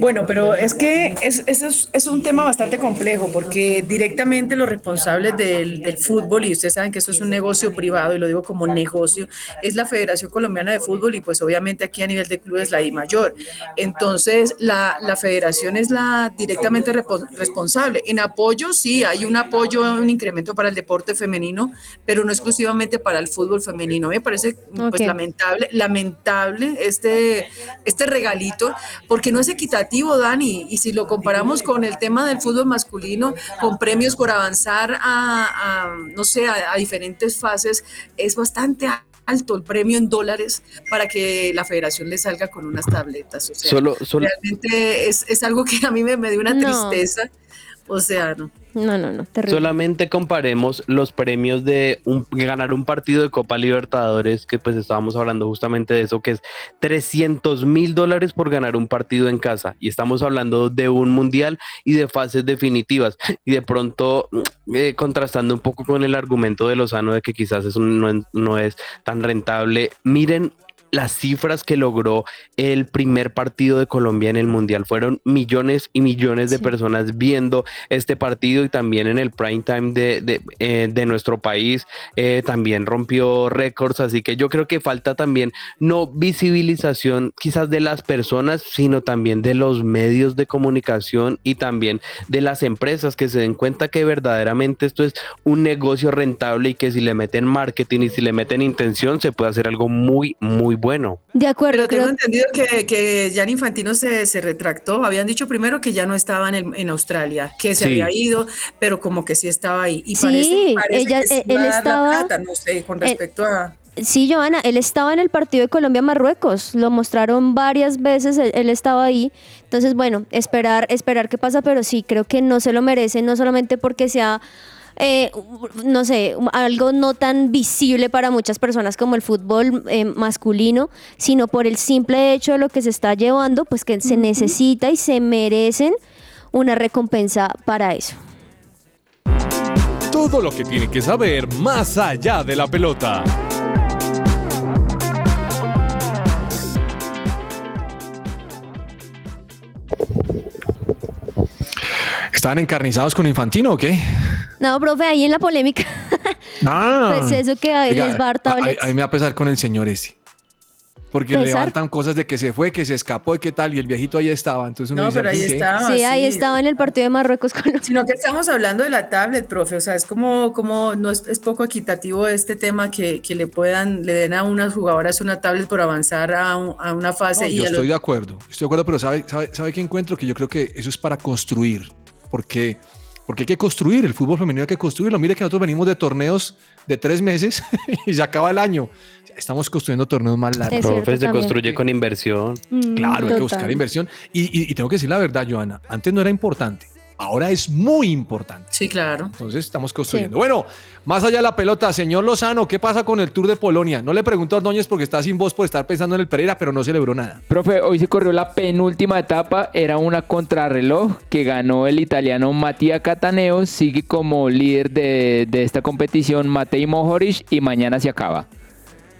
Bueno, pero es que es, es, es, un tema bastante complejo porque directamente los responsables del, del, fútbol, y ustedes saben que esto es un negocio privado, y lo digo como negocio, es la Federación Colombiana de Fútbol y pues obviamente aquí a nivel de clubes la I mayor. Entonces, la, la federación es la directamente responsable. En apoyo, sí, hay un apoyo, un incremento para el deporte femenino, pero no exclusivamente para el fútbol femenino. Me parece pues lamentable, lamentable este, este regalito, porque no es equitativo, Dani, y si lo comparamos con el tema del fútbol masculino, con premios por avanzar a, no sé, a, diferentes fases, es bastante alto el premio en dólares para que la federación le salga con unas tabletas. O sea, realmente es, algo que a mí me, me dio una tristeza. O sea, no. No, no, no. Solamente comparemos los premios de ganar un partido de Copa Libertadores, que pues estábamos hablando justamente de eso, que es 300 mil dólares por ganar un partido en casa. Y estamos hablando de un mundial y de fases definitivas. Y de pronto, eh, contrastando un poco con el argumento de Lozano de que quizás eso no, no es tan rentable, miren las cifras que logró el primer partido de Colombia en el Mundial. Fueron millones y millones de personas viendo este partido y también en el prime time de, de, eh, nuestro país. Eh, también rompió récords, así que yo creo que falta también no visibilización quizás de las personas, sino también de los medios de comunicación y también de las empresas que se den cuenta que verdaderamente esto es un negocio rentable y que si le meten marketing y si le meten intención se puede hacer algo muy, muy bueno. De acuerdo. Pero tengo entendido que, que Jan Infantino se, se, retractó. Habían dicho primero que ya no estaba en, en Australia, que se había ido, pero como que sí estaba ahí. Y sí, ella, que él estaba. no sé, con eh, respecto a. Sí, Joana, él estaba en el partido de Colombia-Marruecos, lo mostraron varias veces, él, estaba ahí. Entonces, bueno, esperar, esperar qué pasa, pero sí, creo que no se lo merece, no solamente porque sea eh, no sé, algo no tan visible para muchas personas como el fútbol eh, masculino, sino por el simple hecho de lo que se está llevando, pues que se necesita y se merecen una recompensa para eso. Todo lo que tiene que saber más allá de la pelota. ¿Estaban encarnizados con Infantino o qué? No, profe, ahí en la polémica. Ah, pues eso que a les va a Ahí me va a pesar con el señor ese. Porque levantan cosas de que se fue, que se escapó y qué tal, y el viejito ahí estaba. Entonces no, pero ahí estaba. Sí, ahí estaba en el partido de Marruecos con Sino que estamos hablando de la tablet, profe. O sea, es como, como no es, es poco equitativo este tema que, que, le puedan, le den a unas jugadoras una tablet por avanzar a, a una fase. y yo estoy de acuerdo, estoy de acuerdo, pero ¿sabe, sabe, ¿sabe qué encuentro? Que yo creo que eso es para construir porque, porque hay que construir, el fútbol femenino hay que construirlo. Mire que nosotros venimos de torneos de tres meses y se acaba el año. Estamos construyendo torneos más largos. Profe, se construye con inversión. Mm, claro, hay que buscar inversión. Y, y tengo que decir la verdad, Joana, antes no era importante ahora es muy importante. Sí, claro. Entonces estamos construyendo. Bueno, más allá de la pelota, señor Lozano, ¿qué pasa con el Tour de Polonia? No le pregunto a Ordóñez porque está sin voz por estar pensando en el Pereira, pero no celebró nada. Profe, hoy se corrió la penúltima etapa, era una contrarreloj que ganó el italiano Mattia Cataneo, sigue como líder de, de esta competición Matei Mohoric y mañana se acaba.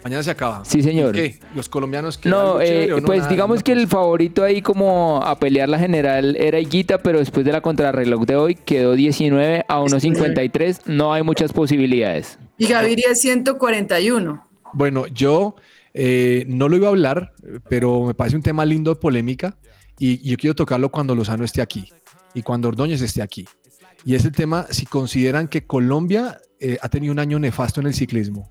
Mañana se acaba. Sí, señor. ¿Qué? ¿Los colombianos que No, eh, pues digamos que el favorito ahí como a pelear la general era Higuita, pero después de la contrarreloj de hoy quedó 19 a 1.53. No hay muchas posibilidades. Y Gaviria 141. Bueno, yo eh, no lo iba a hablar, pero me parece un tema lindo de polémica y, yo quiero tocarlo cuando Lozano esté aquí y cuando Ordóñez esté aquí. Y es el tema si consideran que Colombia eh, ha tenido un año nefasto en el ciclismo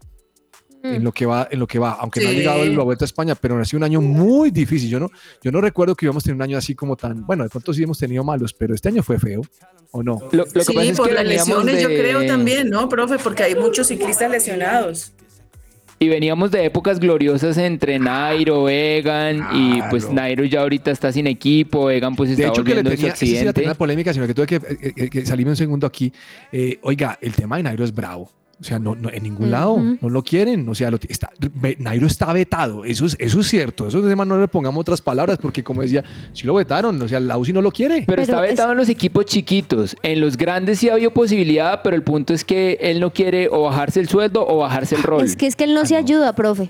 en mm. lo que va, en lo que va, aunque no ha llegado la vuelta a España, pero ha sido un año muy difícil. Yo no, yo no recuerdo que íbamos a tener un año así como tan, bueno, de pronto sí hemos tenido malos, pero este año fue feo, ¿o no? Lo, que sí, pasa por es que las lesiones yo creo también, ¿no, profe? Porque hay muchos ciclistas lesionados. Y veníamos de épocas gloriosas entre Nairo, Egan, y pues Nairo ya ahorita está sin equipo, Egan pues está de hecho, que le tenía, accidente. Sí, polémica, sino que tuve que, eh, eh, que salirme un segundo aquí. Eh, oiga, el tema de Nairo es bravo. O sea, no, en ningún lado no lo quieren. O sea, lo, está, Nairo está vetado. Eso es, eso es cierto. Eso es no le pongamos otras palabras, porque como decía, si lo vetaron. O sea, la UCI no lo quiere. Pero, está vetado en los equipos chiquitos. En los grandes sí ha habido posibilidad, pero el punto es que él no quiere o bajarse el sueldo o bajarse el rol. Es que es que él no se ayuda, profe.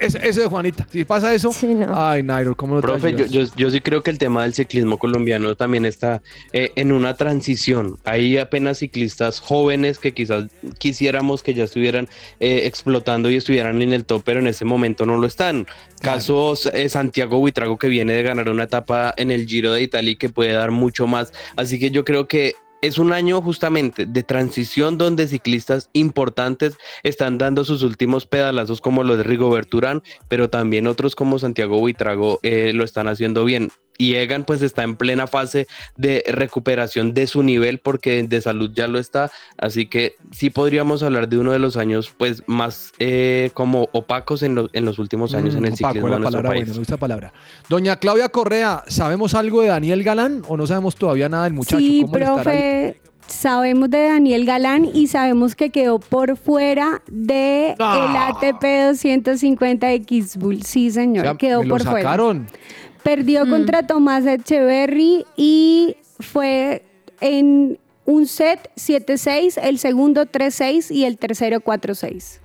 ese, es Juanita. Si pasa eso, ay, Nairo, ¿cómo lo Profe, yo, yo, sí creo que el tema del ciclismo colombiano también está eh, en una transición. Hay apenas ciclistas jóvenes que quizás quisiéramos que ya estuvieran eh, explotando y estuvieran en el top, pero en ese momento no lo están. Casos eh, Santiago Buitrago que viene de ganar una etapa en el Giro de Italia y que puede dar mucho más. Así que yo creo que es un año justamente de transición donde ciclistas importantes están dando sus últimos pedalazos como los de Rigoberto Urán, pero también otros como Santiago Buitrago eh, lo están haciendo bien y Egan pues está en plena fase de recuperación de su nivel porque de salud ya lo está, así que sí podríamos hablar de uno de los años pues más eh, como opacos en, en, los últimos años en el mm, ciclismo la palabra, Bueno, palabra. Doña Claudia Correa, ¿sabemos algo de Daniel Galán o no sabemos todavía nada del muchacho? Sí, profe, sabemos de Daniel Galán y sabemos que quedó por fuera de el ATP 250 X Bull. Sí, señor, quedó por lo sacaron. fuera. Perdió mm. contra Tomás Echeverry y fue en un set 7-6, el segundo 3-6 y el tercero 4-6.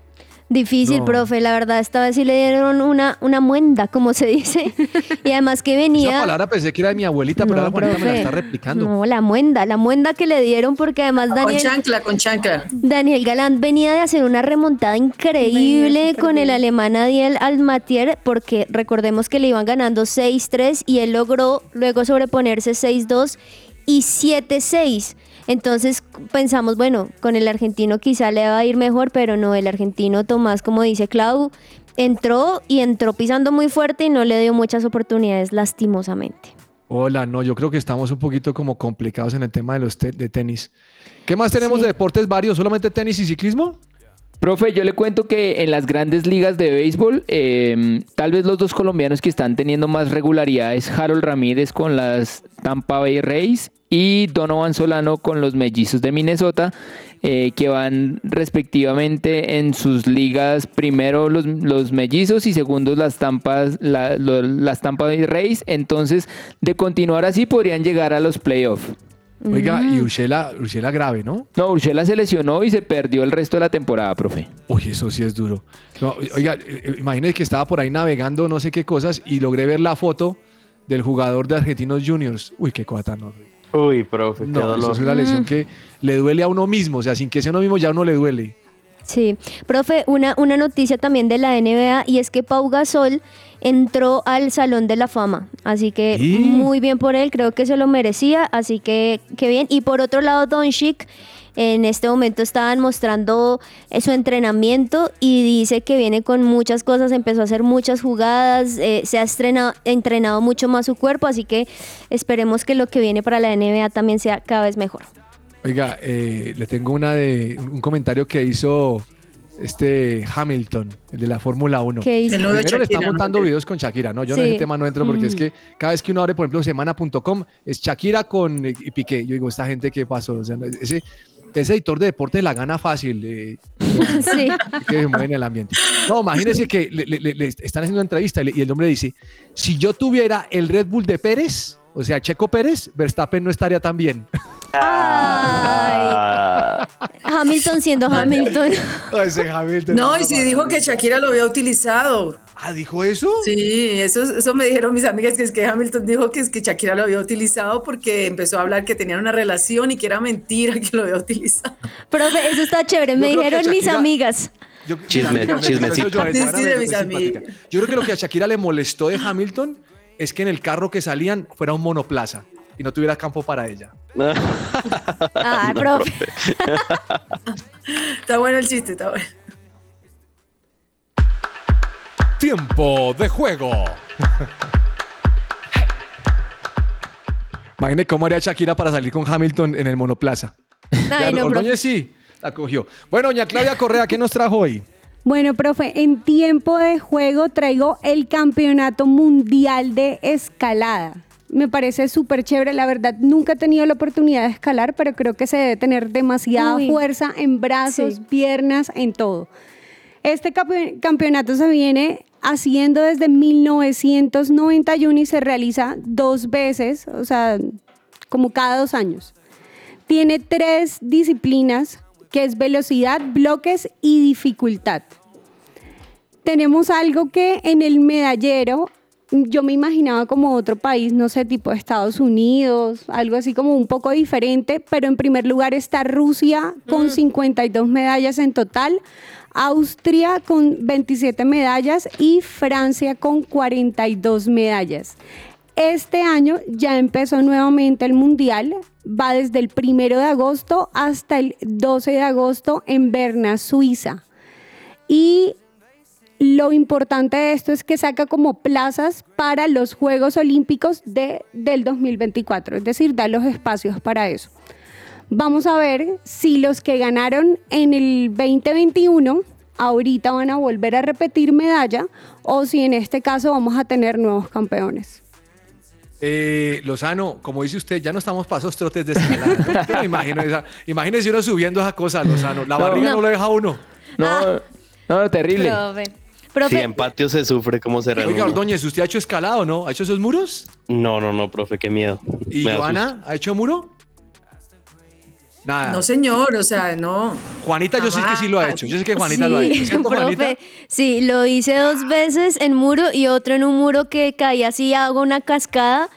Difícil, profe, la verdad, esta vez sí le dieron una, una muenda, como se dice. y además que venía... Esa palabra pensé que era de mi abuelita, pero ahora Juanita me la está replicando. No, la muenda, la muenda que le dieron porque además Daniel... Con chancla, con chancla. Daniel Galán venía de hacer una remontada increíble con el alemán Adiel Almatier porque recordemos que le iban ganando 6-3 y él logró luego sobreponerse 6-2 y 7-6. Entonces pensamos, bueno, con el argentino quizá le va a ir mejor, pero no, el argentino Tomás, como dice Clau, entró y entró pisando muy fuerte y no le dio muchas oportunidades lastimosamente. Hola, no, yo creo que estamos un poquito como complicados en el tema de los de tenis. ¿Qué más tenemos de deportes varios? ¿Solamente tenis y ciclismo? Profe, yo le cuento que en las grandes ligas de béisbol, em, tal vez los dos colombianos que están teniendo más regularidad es Harold Ramírez con las Tampa Bay Rays y Donovan Solano con los mellizos de Minnesota, eh, que van respectivamente en sus ligas, primero los, mellizos y segundos las Tampas, las Tampa Bay Rays. Entonces, de continuar así, podrían llegar a los playoffs. Oiga, y Ursela, grave, ¿no? No, Ursela se lesionó y se perdió el resto de la temporada, profe. Uy, eso sí es duro. oiga, eh, eh, imagínese que estaba por ahí navegando no sé qué cosas y logré ver la foto del jugador de Argentinos Juniors. Uy, qué cosa no. Uy, profe, no, eso es una lesión que le duele a uno mismo, o sea, sin que sea uno mismo ya uno le duele. Sí, profe, una, una noticia también de la NBA y es que Pau Gasol entró al Salón de la Fama, así que muy bien por él, creo que se lo merecía, así que qué bien. Y por otro lado, Don Chic en este momento estaban mostrando eh, su entrenamiento y dice que viene con muchas cosas, empezó a hacer muchas jugadas, eh, se ha estrenado, entrenado mucho más su cuerpo, así que esperemos que lo que viene para la NBA también sea cada vez mejor. Oiga, eh, le tengo una de un comentario que hizo este Hamilton, el de la Fórmula 1. ¿Qué hizo? Primero le está montando videos con Shakira, ¿no? Yo en ese tema no entro porque es mm. que cada vez que uno abre, por ejemplo, semana.com, es Shakira con y Piqué. Yo digo, esta gente, ¿qué pasó? O sea, ese, ese editor de deporte la gana fácil. Eh, sí. Que se en el ambiente. No, imagínese que le, están haciendo una entrevista y, el hombre dice, si yo tuviera el Red Bull de Pérez, o sea, Checo Pérez, Verstappen no estaría tan bien. Hamilton siendo Hamilton. No, y si dijo que Shakira lo había utilizado. Ah, ¿dijo eso? Sí, eso, eso me dijeron mis amigas, que es que Hamilton dijo que es que Shakira lo había utilizado porque empezó a hablar que tenían una relación y que era mentira que lo había utilizado. Pero eso está chévere, me dijeron mis amigas. chisme, chismecito. Yo, creo que lo que a Shakira le molestó de Hamilton es que en el carro que salían fuera un monoplaza y no tuviera campo para ella. ah, profe. está bueno el chiste, está bueno. Tiempo de juego. Imagínate cómo haría Shakira para salir con Hamilton en el monoplaza. Ay, no, sí, la cogió. Bueno, doña Claudia Correa, ¿qué nos trajo hoy? Bueno, profe, en tiempo de juego traigo el Campeonato Mundial de Escalada. Me parece súper chévere, la verdad nunca he tenido la oportunidad de escalar, pero creo que se debe tener demasiada fuerza en brazos, piernas, en todo. Este campeonato se viene haciendo desde 1991 y se realiza dos veces, o sea, como cada dos años. Tiene tres disciplinas, que es velocidad, bloques y dificultad. Tenemos algo que en el medallero yo me imaginaba como otro país, no sé, tipo Estados Unidos, algo así como un poco diferente, pero en primer lugar está Rusia con 52 mm. medallas en total, Austria con 27 medallas y Francia con 42 medallas. Este año ya empezó nuevamente el Mundial, va desde el primero de agosto hasta el 12 de agosto en Berna, Suiza. Y lo importante de esto es que saca como plazas para los Juegos Olímpicos de, del 2024, es decir, da los espacios para eso. Vamos a ver si los que ganaron en el 2021 ahorita van a volver a repetir medalla o si en este caso vamos a tener nuevos campeones. Eh, Lozano, como dice usted, ya no estamos pasos trotes de escalada. imagínese uno subiendo esa cosa, Lozano. La barriga no, lo deja uno. No, no, terrible. Si en patio se sufre, ¿cómo se Oiga, Ordóñez, ¿usted ha hecho escalado, no? ¿Ha hecho esos muros? No, no, no, profe, qué miedo. ¿Y Joana ha hecho muro? Nada. No, señor, o sea, no. Juanita, yo sé que sí lo ha hecho. Yo sé que Juanita lo ha hecho. ¿Cierto, profe, sí, lo hice dos veces en muro y otro en un muro que caía así, hago una cascada.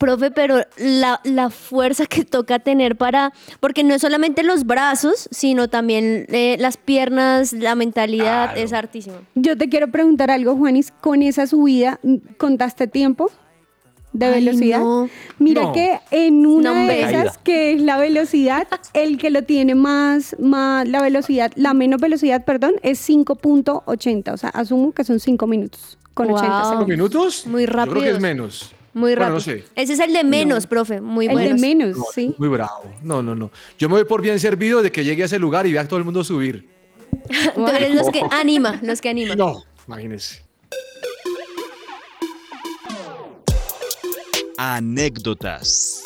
Profe, pero la, la, fuerza que toca tener para, porque no es solamente los brazos, sino también eh, las piernas, la mentalidad, es hartísimo. Yo te quiero preguntar algo, Juanis, con esa subida, ¿contaste tiempo? de velocidad. Mira que en una de esas, que es la velocidad, el que lo tiene más, más, la velocidad, la menos velocidad, perdón, es 5.80. O sea, asumo que son 5 minutos con 80 segundos. minutos? Muy rápido. Yo creo que es menos. Muy rápido. Ese es el de menos, profe. Muy bueno. El de menos, sí. Muy bravo. No, no, no. Yo me voy por bien servido de que llegue a ese lugar y vea a todo el mundo subir. Tú eres los que anima, los que anima. No, imagínese. Anécdotas.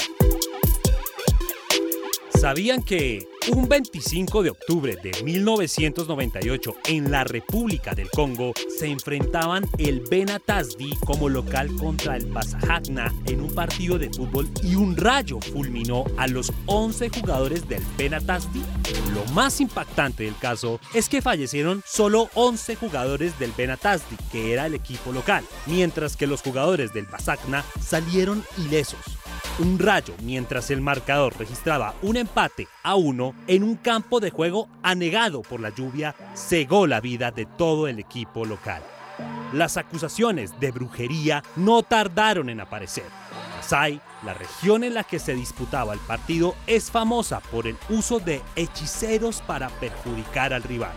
¿Sabían que un 25 de octubre de 1998 en la República del Congo se enfrentaban el Benatasdi como local contra el Basajagna en un partido de fútbol y un rayo fulminó a los 11 jugadores del Benatasdi? Lo más impactante del caso es que fallecieron solo 11 jugadores del Benatasdi, que era el equipo local, mientras que los jugadores del Basagna salieron ilesos un rayo mientras el marcador registraba un empate a uno en un campo de juego anegado por la lluvia, cegó la vida de todo el equipo local. Las acusaciones de brujería no tardaron en aparecer. Kasai, la región en la que se disputaba el partido, es famosa por el uso de hechiceros para perjudicar al rival.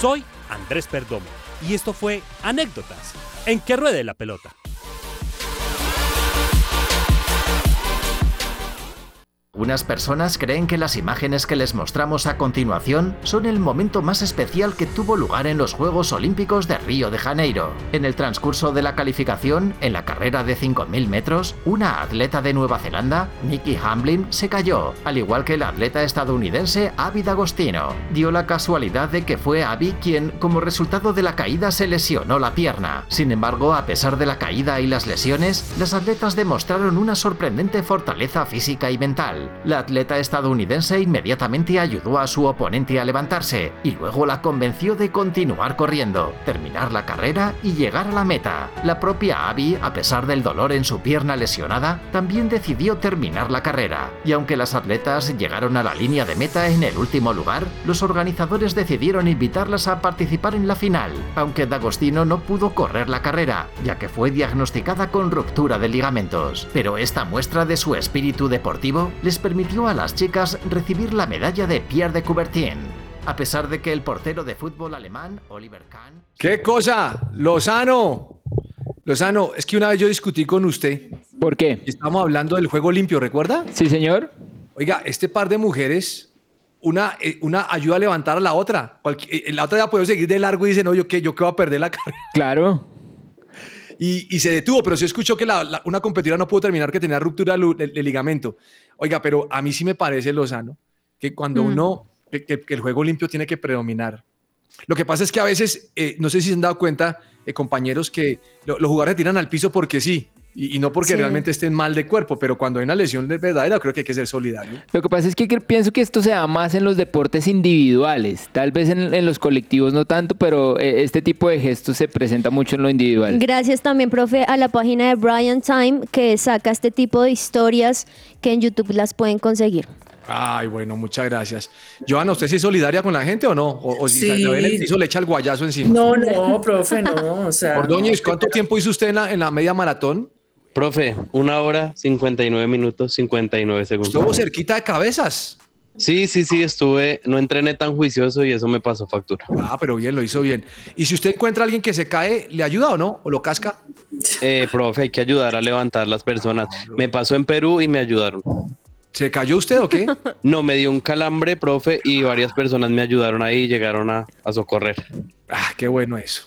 Soy Andrés Perdomo y esto fue Anécdotas en que ruede la pelota. Unas personas creen que las imágenes que les mostramos a continuación son el momento más especial que tuvo lugar en los Juegos Olímpicos de Río de Janeiro. En el transcurso de la calificación, en la carrera de 5.000 metros, una atleta de Nueva Zelanda, Nikki Hamblin, se cayó, al igual que el atleta estadounidense Abby D'Agostino. Dio la casualidad de que fue Abby quien, como resultado de la caída, se lesionó la pierna. Sin embargo, a pesar de la caída y las lesiones, las atletas demostraron una sorprendente fortaleza física y mental. La atleta estadounidense inmediatamente ayudó a su oponente a levantarse y luego la convenció de continuar corriendo, terminar la carrera y llegar a la meta. La propia Abby, a pesar del dolor en su pierna lesionada, también decidió terminar la carrera. Y aunque las atletas llegaron a la línea de meta en el último lugar, los organizadores decidieron invitarlas a participar en la final, aunque D'Agostino no pudo correr la carrera, ya que fue diagnosticada con ruptura de ligamentos. Pero esta muestra de su espíritu deportivo les permitió a las chicas recibir la medalla de Pierre de Coubertin. A pesar de que el portero de fútbol alemán, Oliver Kahn... ¿Qué cosa? Lozano. Lozano, es que una vez yo discutí con usted. ¿Por qué? Estamos hablando del juego limpio, ¿recuerda? Sí, señor. Oiga, este par de mujeres, una, eh, una ayuda a levantar a la otra. Eh, la otra ya puede seguir de largo y dice, no, yo qué, yo qué voy a perder la carrera. Claro. Y, se detuvo, pero se escuchó que una competidora no pudo terminar, que tenía ruptura de ligamento. Oiga, pero a mí sí me parece, Lozano, que cuando mm. uno, que, el juego limpio tiene que predominar. Lo que pasa es que a veces, eh, no sé si se han dado cuenta, eh, compañeros, que los jugadores tiran al piso porque sí. Y, no porque realmente estén mal de cuerpo, pero cuando hay una lesión de verdadera, creo que hay que ser solidario. Lo que pasa es que pienso que esto se da más en los deportes individuales, tal vez en, los colectivos no tanto, pero eh, este tipo de gestos se presenta mucho en lo individual. Gracias también, profe, a la página de Brian Time que saca este tipo de historias que en YouTube las pueden conseguir. Ay, bueno, muchas gracias. Joana, ¿usted sí es solidaria con la gente o no? O, si sí. le echa el guayazo encima. No, no, profe, no. O sea, Ordóñez, ¿cuánto tiempo hizo usted en la media maratón? Profe, una hora, 59 minutos, 59 segundos. Estuvo cerquita de cabezas. Sí, sí, sí, estuve, no entrené tan juicioso y eso me pasó factura. Ah, pero bien, lo hizo bien. ¿Y si usted encuentra a alguien que se cae, le ayuda o no? ¿O lo casca? Eh, profe, hay que ayudar a levantar las personas. Me pasó en Perú y me ayudaron. ¿Se cayó usted o qué? No, me dio un calambre, profe, y varias personas me ayudaron ahí y llegaron a, a socorrer. Ah, qué bueno eso.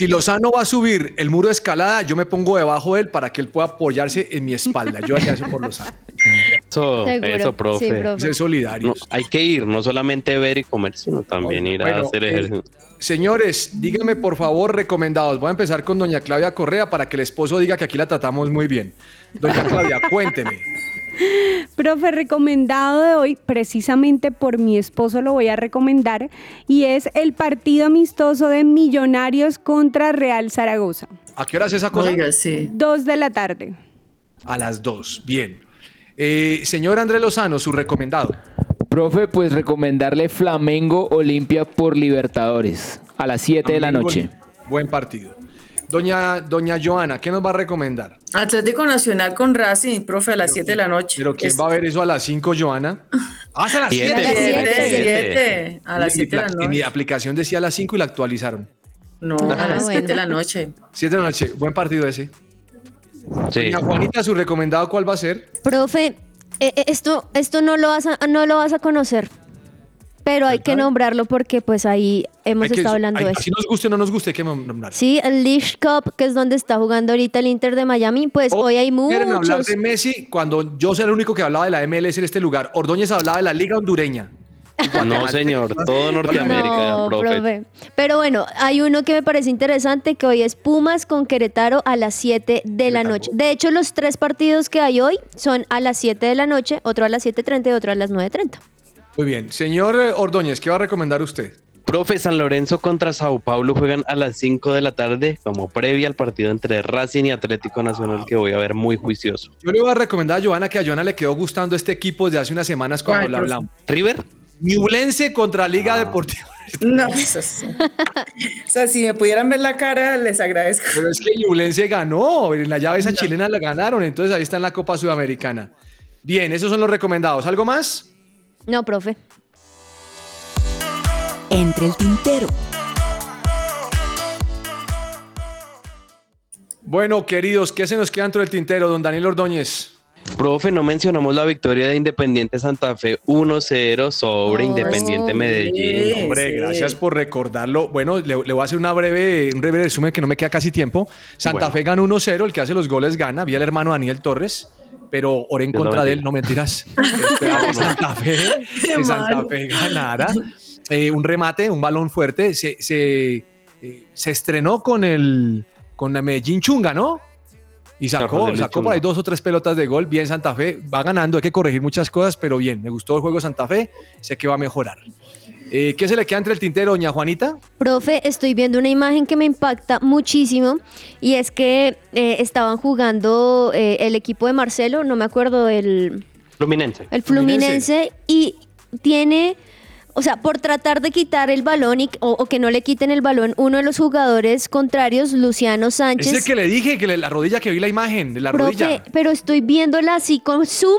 Si Lozano va a subir el muro de escalada, yo me pongo debajo de él para que él pueda apoyarse en mi espalda. Yo haría eso por Lozano. Eso, eso, profe. Sí, profe. Ser solidario. hay que ir, no solamente ver y comer, sino también ir a Bueno, hacer eh, ejercicio. Señores, díganme por favor recomendados. Voy a empezar con doña Claudia Correa para que el esposo diga que aquí la tratamos muy bien. Doña Claudia, cuénteme. Profe, recomendado de hoy, precisamente por mi esposo lo voy a recomendar, y es el partido amistoso de Millonarios contra Real Zaragoza. ¿A qué hora es esa cosa? Oiga, sí. Dos de la tarde. A las dos. Bien. Eh, señor Andrés Lozano, su recomendado. Profe, pues recomendarle Flamengo Olimpia por Libertadores a las 7 de la noche. Buen partido. Doña, doña Joana, ¿qué nos va a recomendar? Atlético Nacional con Racing, profe, a las 7 de la noche. Pero ¿quién Es- va a ver eso a las 5, Joana? Ah, a las Siete. 7. Siete, Siete. siete, a las 7 de la En mi noche. aplicación decía a las 5 y la actualizaron. No, a Ah, las 7 bueno. de la noche. 7 de la noche. Buen partido ese. Sí. Doña Juanita, su recomendado, ¿cuál va a ser? Profe, eh, eh, esto, esto no, lo vas a, no lo vas a conocer, pero hay que nombrarlo porque pues ahí hemos Hay que- estado hablando hay- de eso. Así nos guste o no nos guste, hay que nombrar. Sí, el Leash Cup, que es donde está jugando ahorita el Inter de Miami, pues hoy hay Quieren hablar muchos. de Messi cuando yo soy el único que hablaba de la MLS en este lugar. Ordóñez hablaba de la Liga Hondureña. No, señor, todo Norteamérica, No, profe. profe. Pero bueno, hay uno que me parece interesante que hoy es Pumas con Querétaro a las 7 de la noche. De hecho, los tres partidos que hay hoy son a las 7 de la noche, otro a las 7.30 y otro a las 9.30. Muy bien. Señor eh, Ordóñez, ¿qué va a recomendar usted? Profe, San Lorenzo contra Sao Paulo juegan a las 5 de la tarde como previa al partido entre Racing y Atlético Nacional que voy a ver muy juicioso. Yo le voy a recomendar a Joana que a Joana le quedó gustando este equipo desde hace unas semanas cuando ¿Cuál, le hablamos. ¿River? Ñublense contra Liga Deportiva. No, eso sí. O sea, si me pudieran ver la cara, les agradezco. Pero es que Ñublense ganó, en la llave esa chilena la ganaron, entonces ahí está en la Copa Sudamericana. Bien, esos son los recomendados. ¿Algo más? No, profe. Entre el tintero. Bueno, queridos, ¿qué se nos queda dentro del tintero, don Daniel Ordóñez? Profe, no mencionamos la victoria de Independiente Santa Fe 1-0 sobre Oh, Independiente sí. Medellín. Hombre, sí. gracias por recordarlo. Bueno, le, le voy a hacer una breve, un breve resumen que no me queda casi tiempo. Santa Bueno. Fe gana 1-0, el que hace los goles gana. Vi al hermano Daniel Torres, pero oré en contra de él, no mentiras. Que Santa Fe, que Santa. Fe ganara. Eh, un remate, un balón fuerte. Se, se, eh, se estrenó con el con la Medellín Chunga, ¿no? Y sacó, sacó por ahí dos o tres pelotas de gol. Bien, Santa Fe va ganando. Hay que corregir muchas cosas, pero bien. Me gustó el juego de Santa Fe. Sé que va a mejorar. Eh, ¿Qué se le queda entre el tintero, doña Juanita? Profe, estoy viendo una imagen que me impacta muchísimo y es que eh, estaban jugando eh, el equipo de Marcelo, no me acuerdo, el, Fluminense. el Fluminense. Fluminense, y tiene, o sea, por tratar de quitar el balón y, o, o que no le quiten el balón, uno de los jugadores contrarios, Luciano Sánchez. Es el que le dije, que le- la rodilla que vi la imagen, de la Profe, rodilla. pero estoy viéndola así con zoom.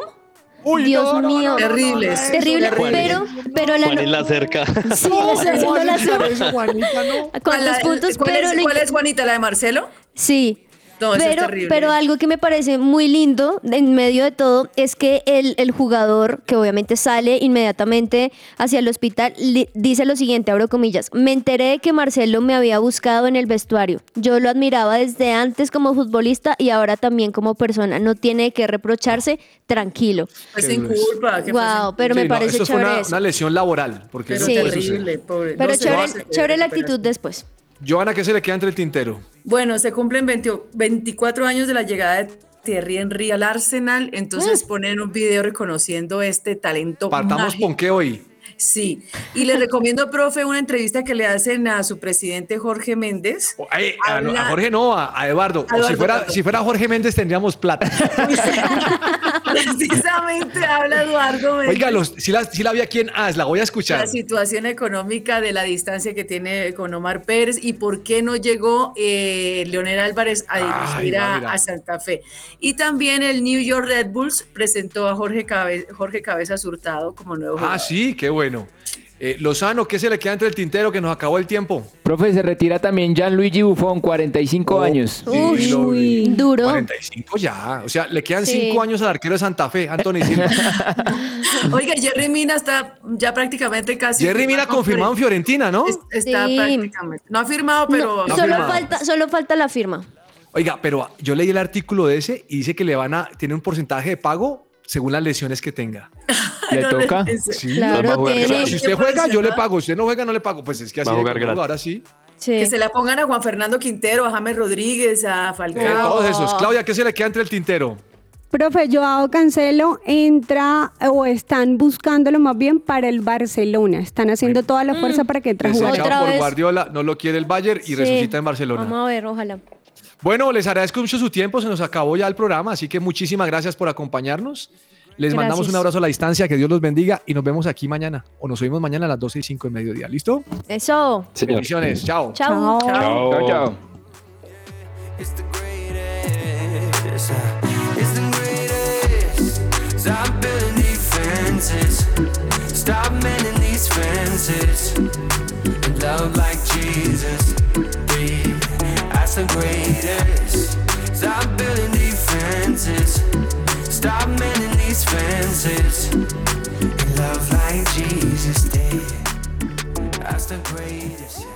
Uy, Dios no, no, mío. no, no, Terrible, no, no, sí, Terrible, terrible. pero, pero la, Juan es la cerca. Sí, No, estoy haciendo ¿cómo la vas a zoom. hacer eso, Juanita, no? ¿Cuántos ¿Cuál, puntos? cuál pero es, cuál es, Juanita, la de Marcelo? Sí. No, eso es pero, terrible. pero algo que me parece muy lindo en medio de todo es que el, el jugador, que obviamente sale inmediatamente hacia el hospital, li- dice lo siguiente, abro comillas, me enteré de que Marcelo me había buscado en el vestuario. Yo lo admiraba desde antes como futbolista y ahora también como persona. No tiene que reprocharse, tranquilo. Fue Qué sin culpa. que fue Wow, pero Sí, me no, parece eso fue chévere una, eso. una lesión laboral. Porque Pero puede suceder. terrible, pobre. Pero No chévere, la actitud después. Joana, ¿qué se le queda entre el tintero? Bueno, se cumplen 20 24 años de la llegada de Thierry Henry al Arsenal, Mm. entonces ponen un video reconociendo este talento Partamos mágico. con qué hoy. Sí, y les recomiendo, profe, una entrevista que le hacen a su presidente Jorge Méndez. Ay, a, Jorge no, a, a Eduardo. Si, fuera, perdón. si fuera Jorge Méndez tendríamos plata. Precisamente habla Eduardo Méndez. Oiga, los, si, la, si la vi aquí en AS, la voy a escuchar. la situación económica de la distancia que tiene con Omar Pérez y por qué no llegó eh, Leonel Álvarez a dirigir a, Santa Fe. Y también el New York Red Bulls presentó a Jorge, Cabe- Jorge Cabeza Hurtado como nuevo Ah, jugador. sí, qué bueno. Eh, Lozano, ¿qué se le queda entre el tintero que nos acabó el tiempo? Profe, se retira también Gianluigi Buffon, 45 años. Uy, duro. 45 ya. O sea, le quedan 5 años al arquero de Santa Fe, Anthony Silva. Oiga, Jerry Mina está ya prácticamente casi. Jerry Mina confirmado en Fiorentina, ¿no? está prácticamente. No ha firmado, pero. No, solo, Falta, solo falta la firma. Oiga, pero yo leí el artículo de ese y dice que le van a. Tiene un porcentaje de pago según las lesiones que tenga. ¿Le toca? Sí, claro, si usted juega, yo le pago. Si usted no juega, no le pago. Pues es que así Va a jugar ahora sí. Que se la pongan a Juan Fernando Quintero, a James Rodríguez, a Falcao. Eh, todos esos. Claudia, ¿qué se le queda entre el tintero? Profe, Joao Cancelo entra o están buscándolo más bien para el Barcelona. Están haciendo toda la fuerza mm. para que entre a jugar. por Guardiola, no lo quiere el Bayern y resucita en Barcelona. Vamos a ver, ojalá. Bueno, les agradezco mucho su tiempo, se nos acabó ya el programa, así que muchísimas gracias por acompañarnos. Les mandamos un abrazo a la distancia, que Dios los bendiga y nos vemos aquí mañana o nos oímos mañana a las 12 y 5 del mediodía. ¿Listo? Eso. Bendiciones. Chao. Chao. Chao. Chao. Stop mending these fences. And love like Jesus did. That's the greatest.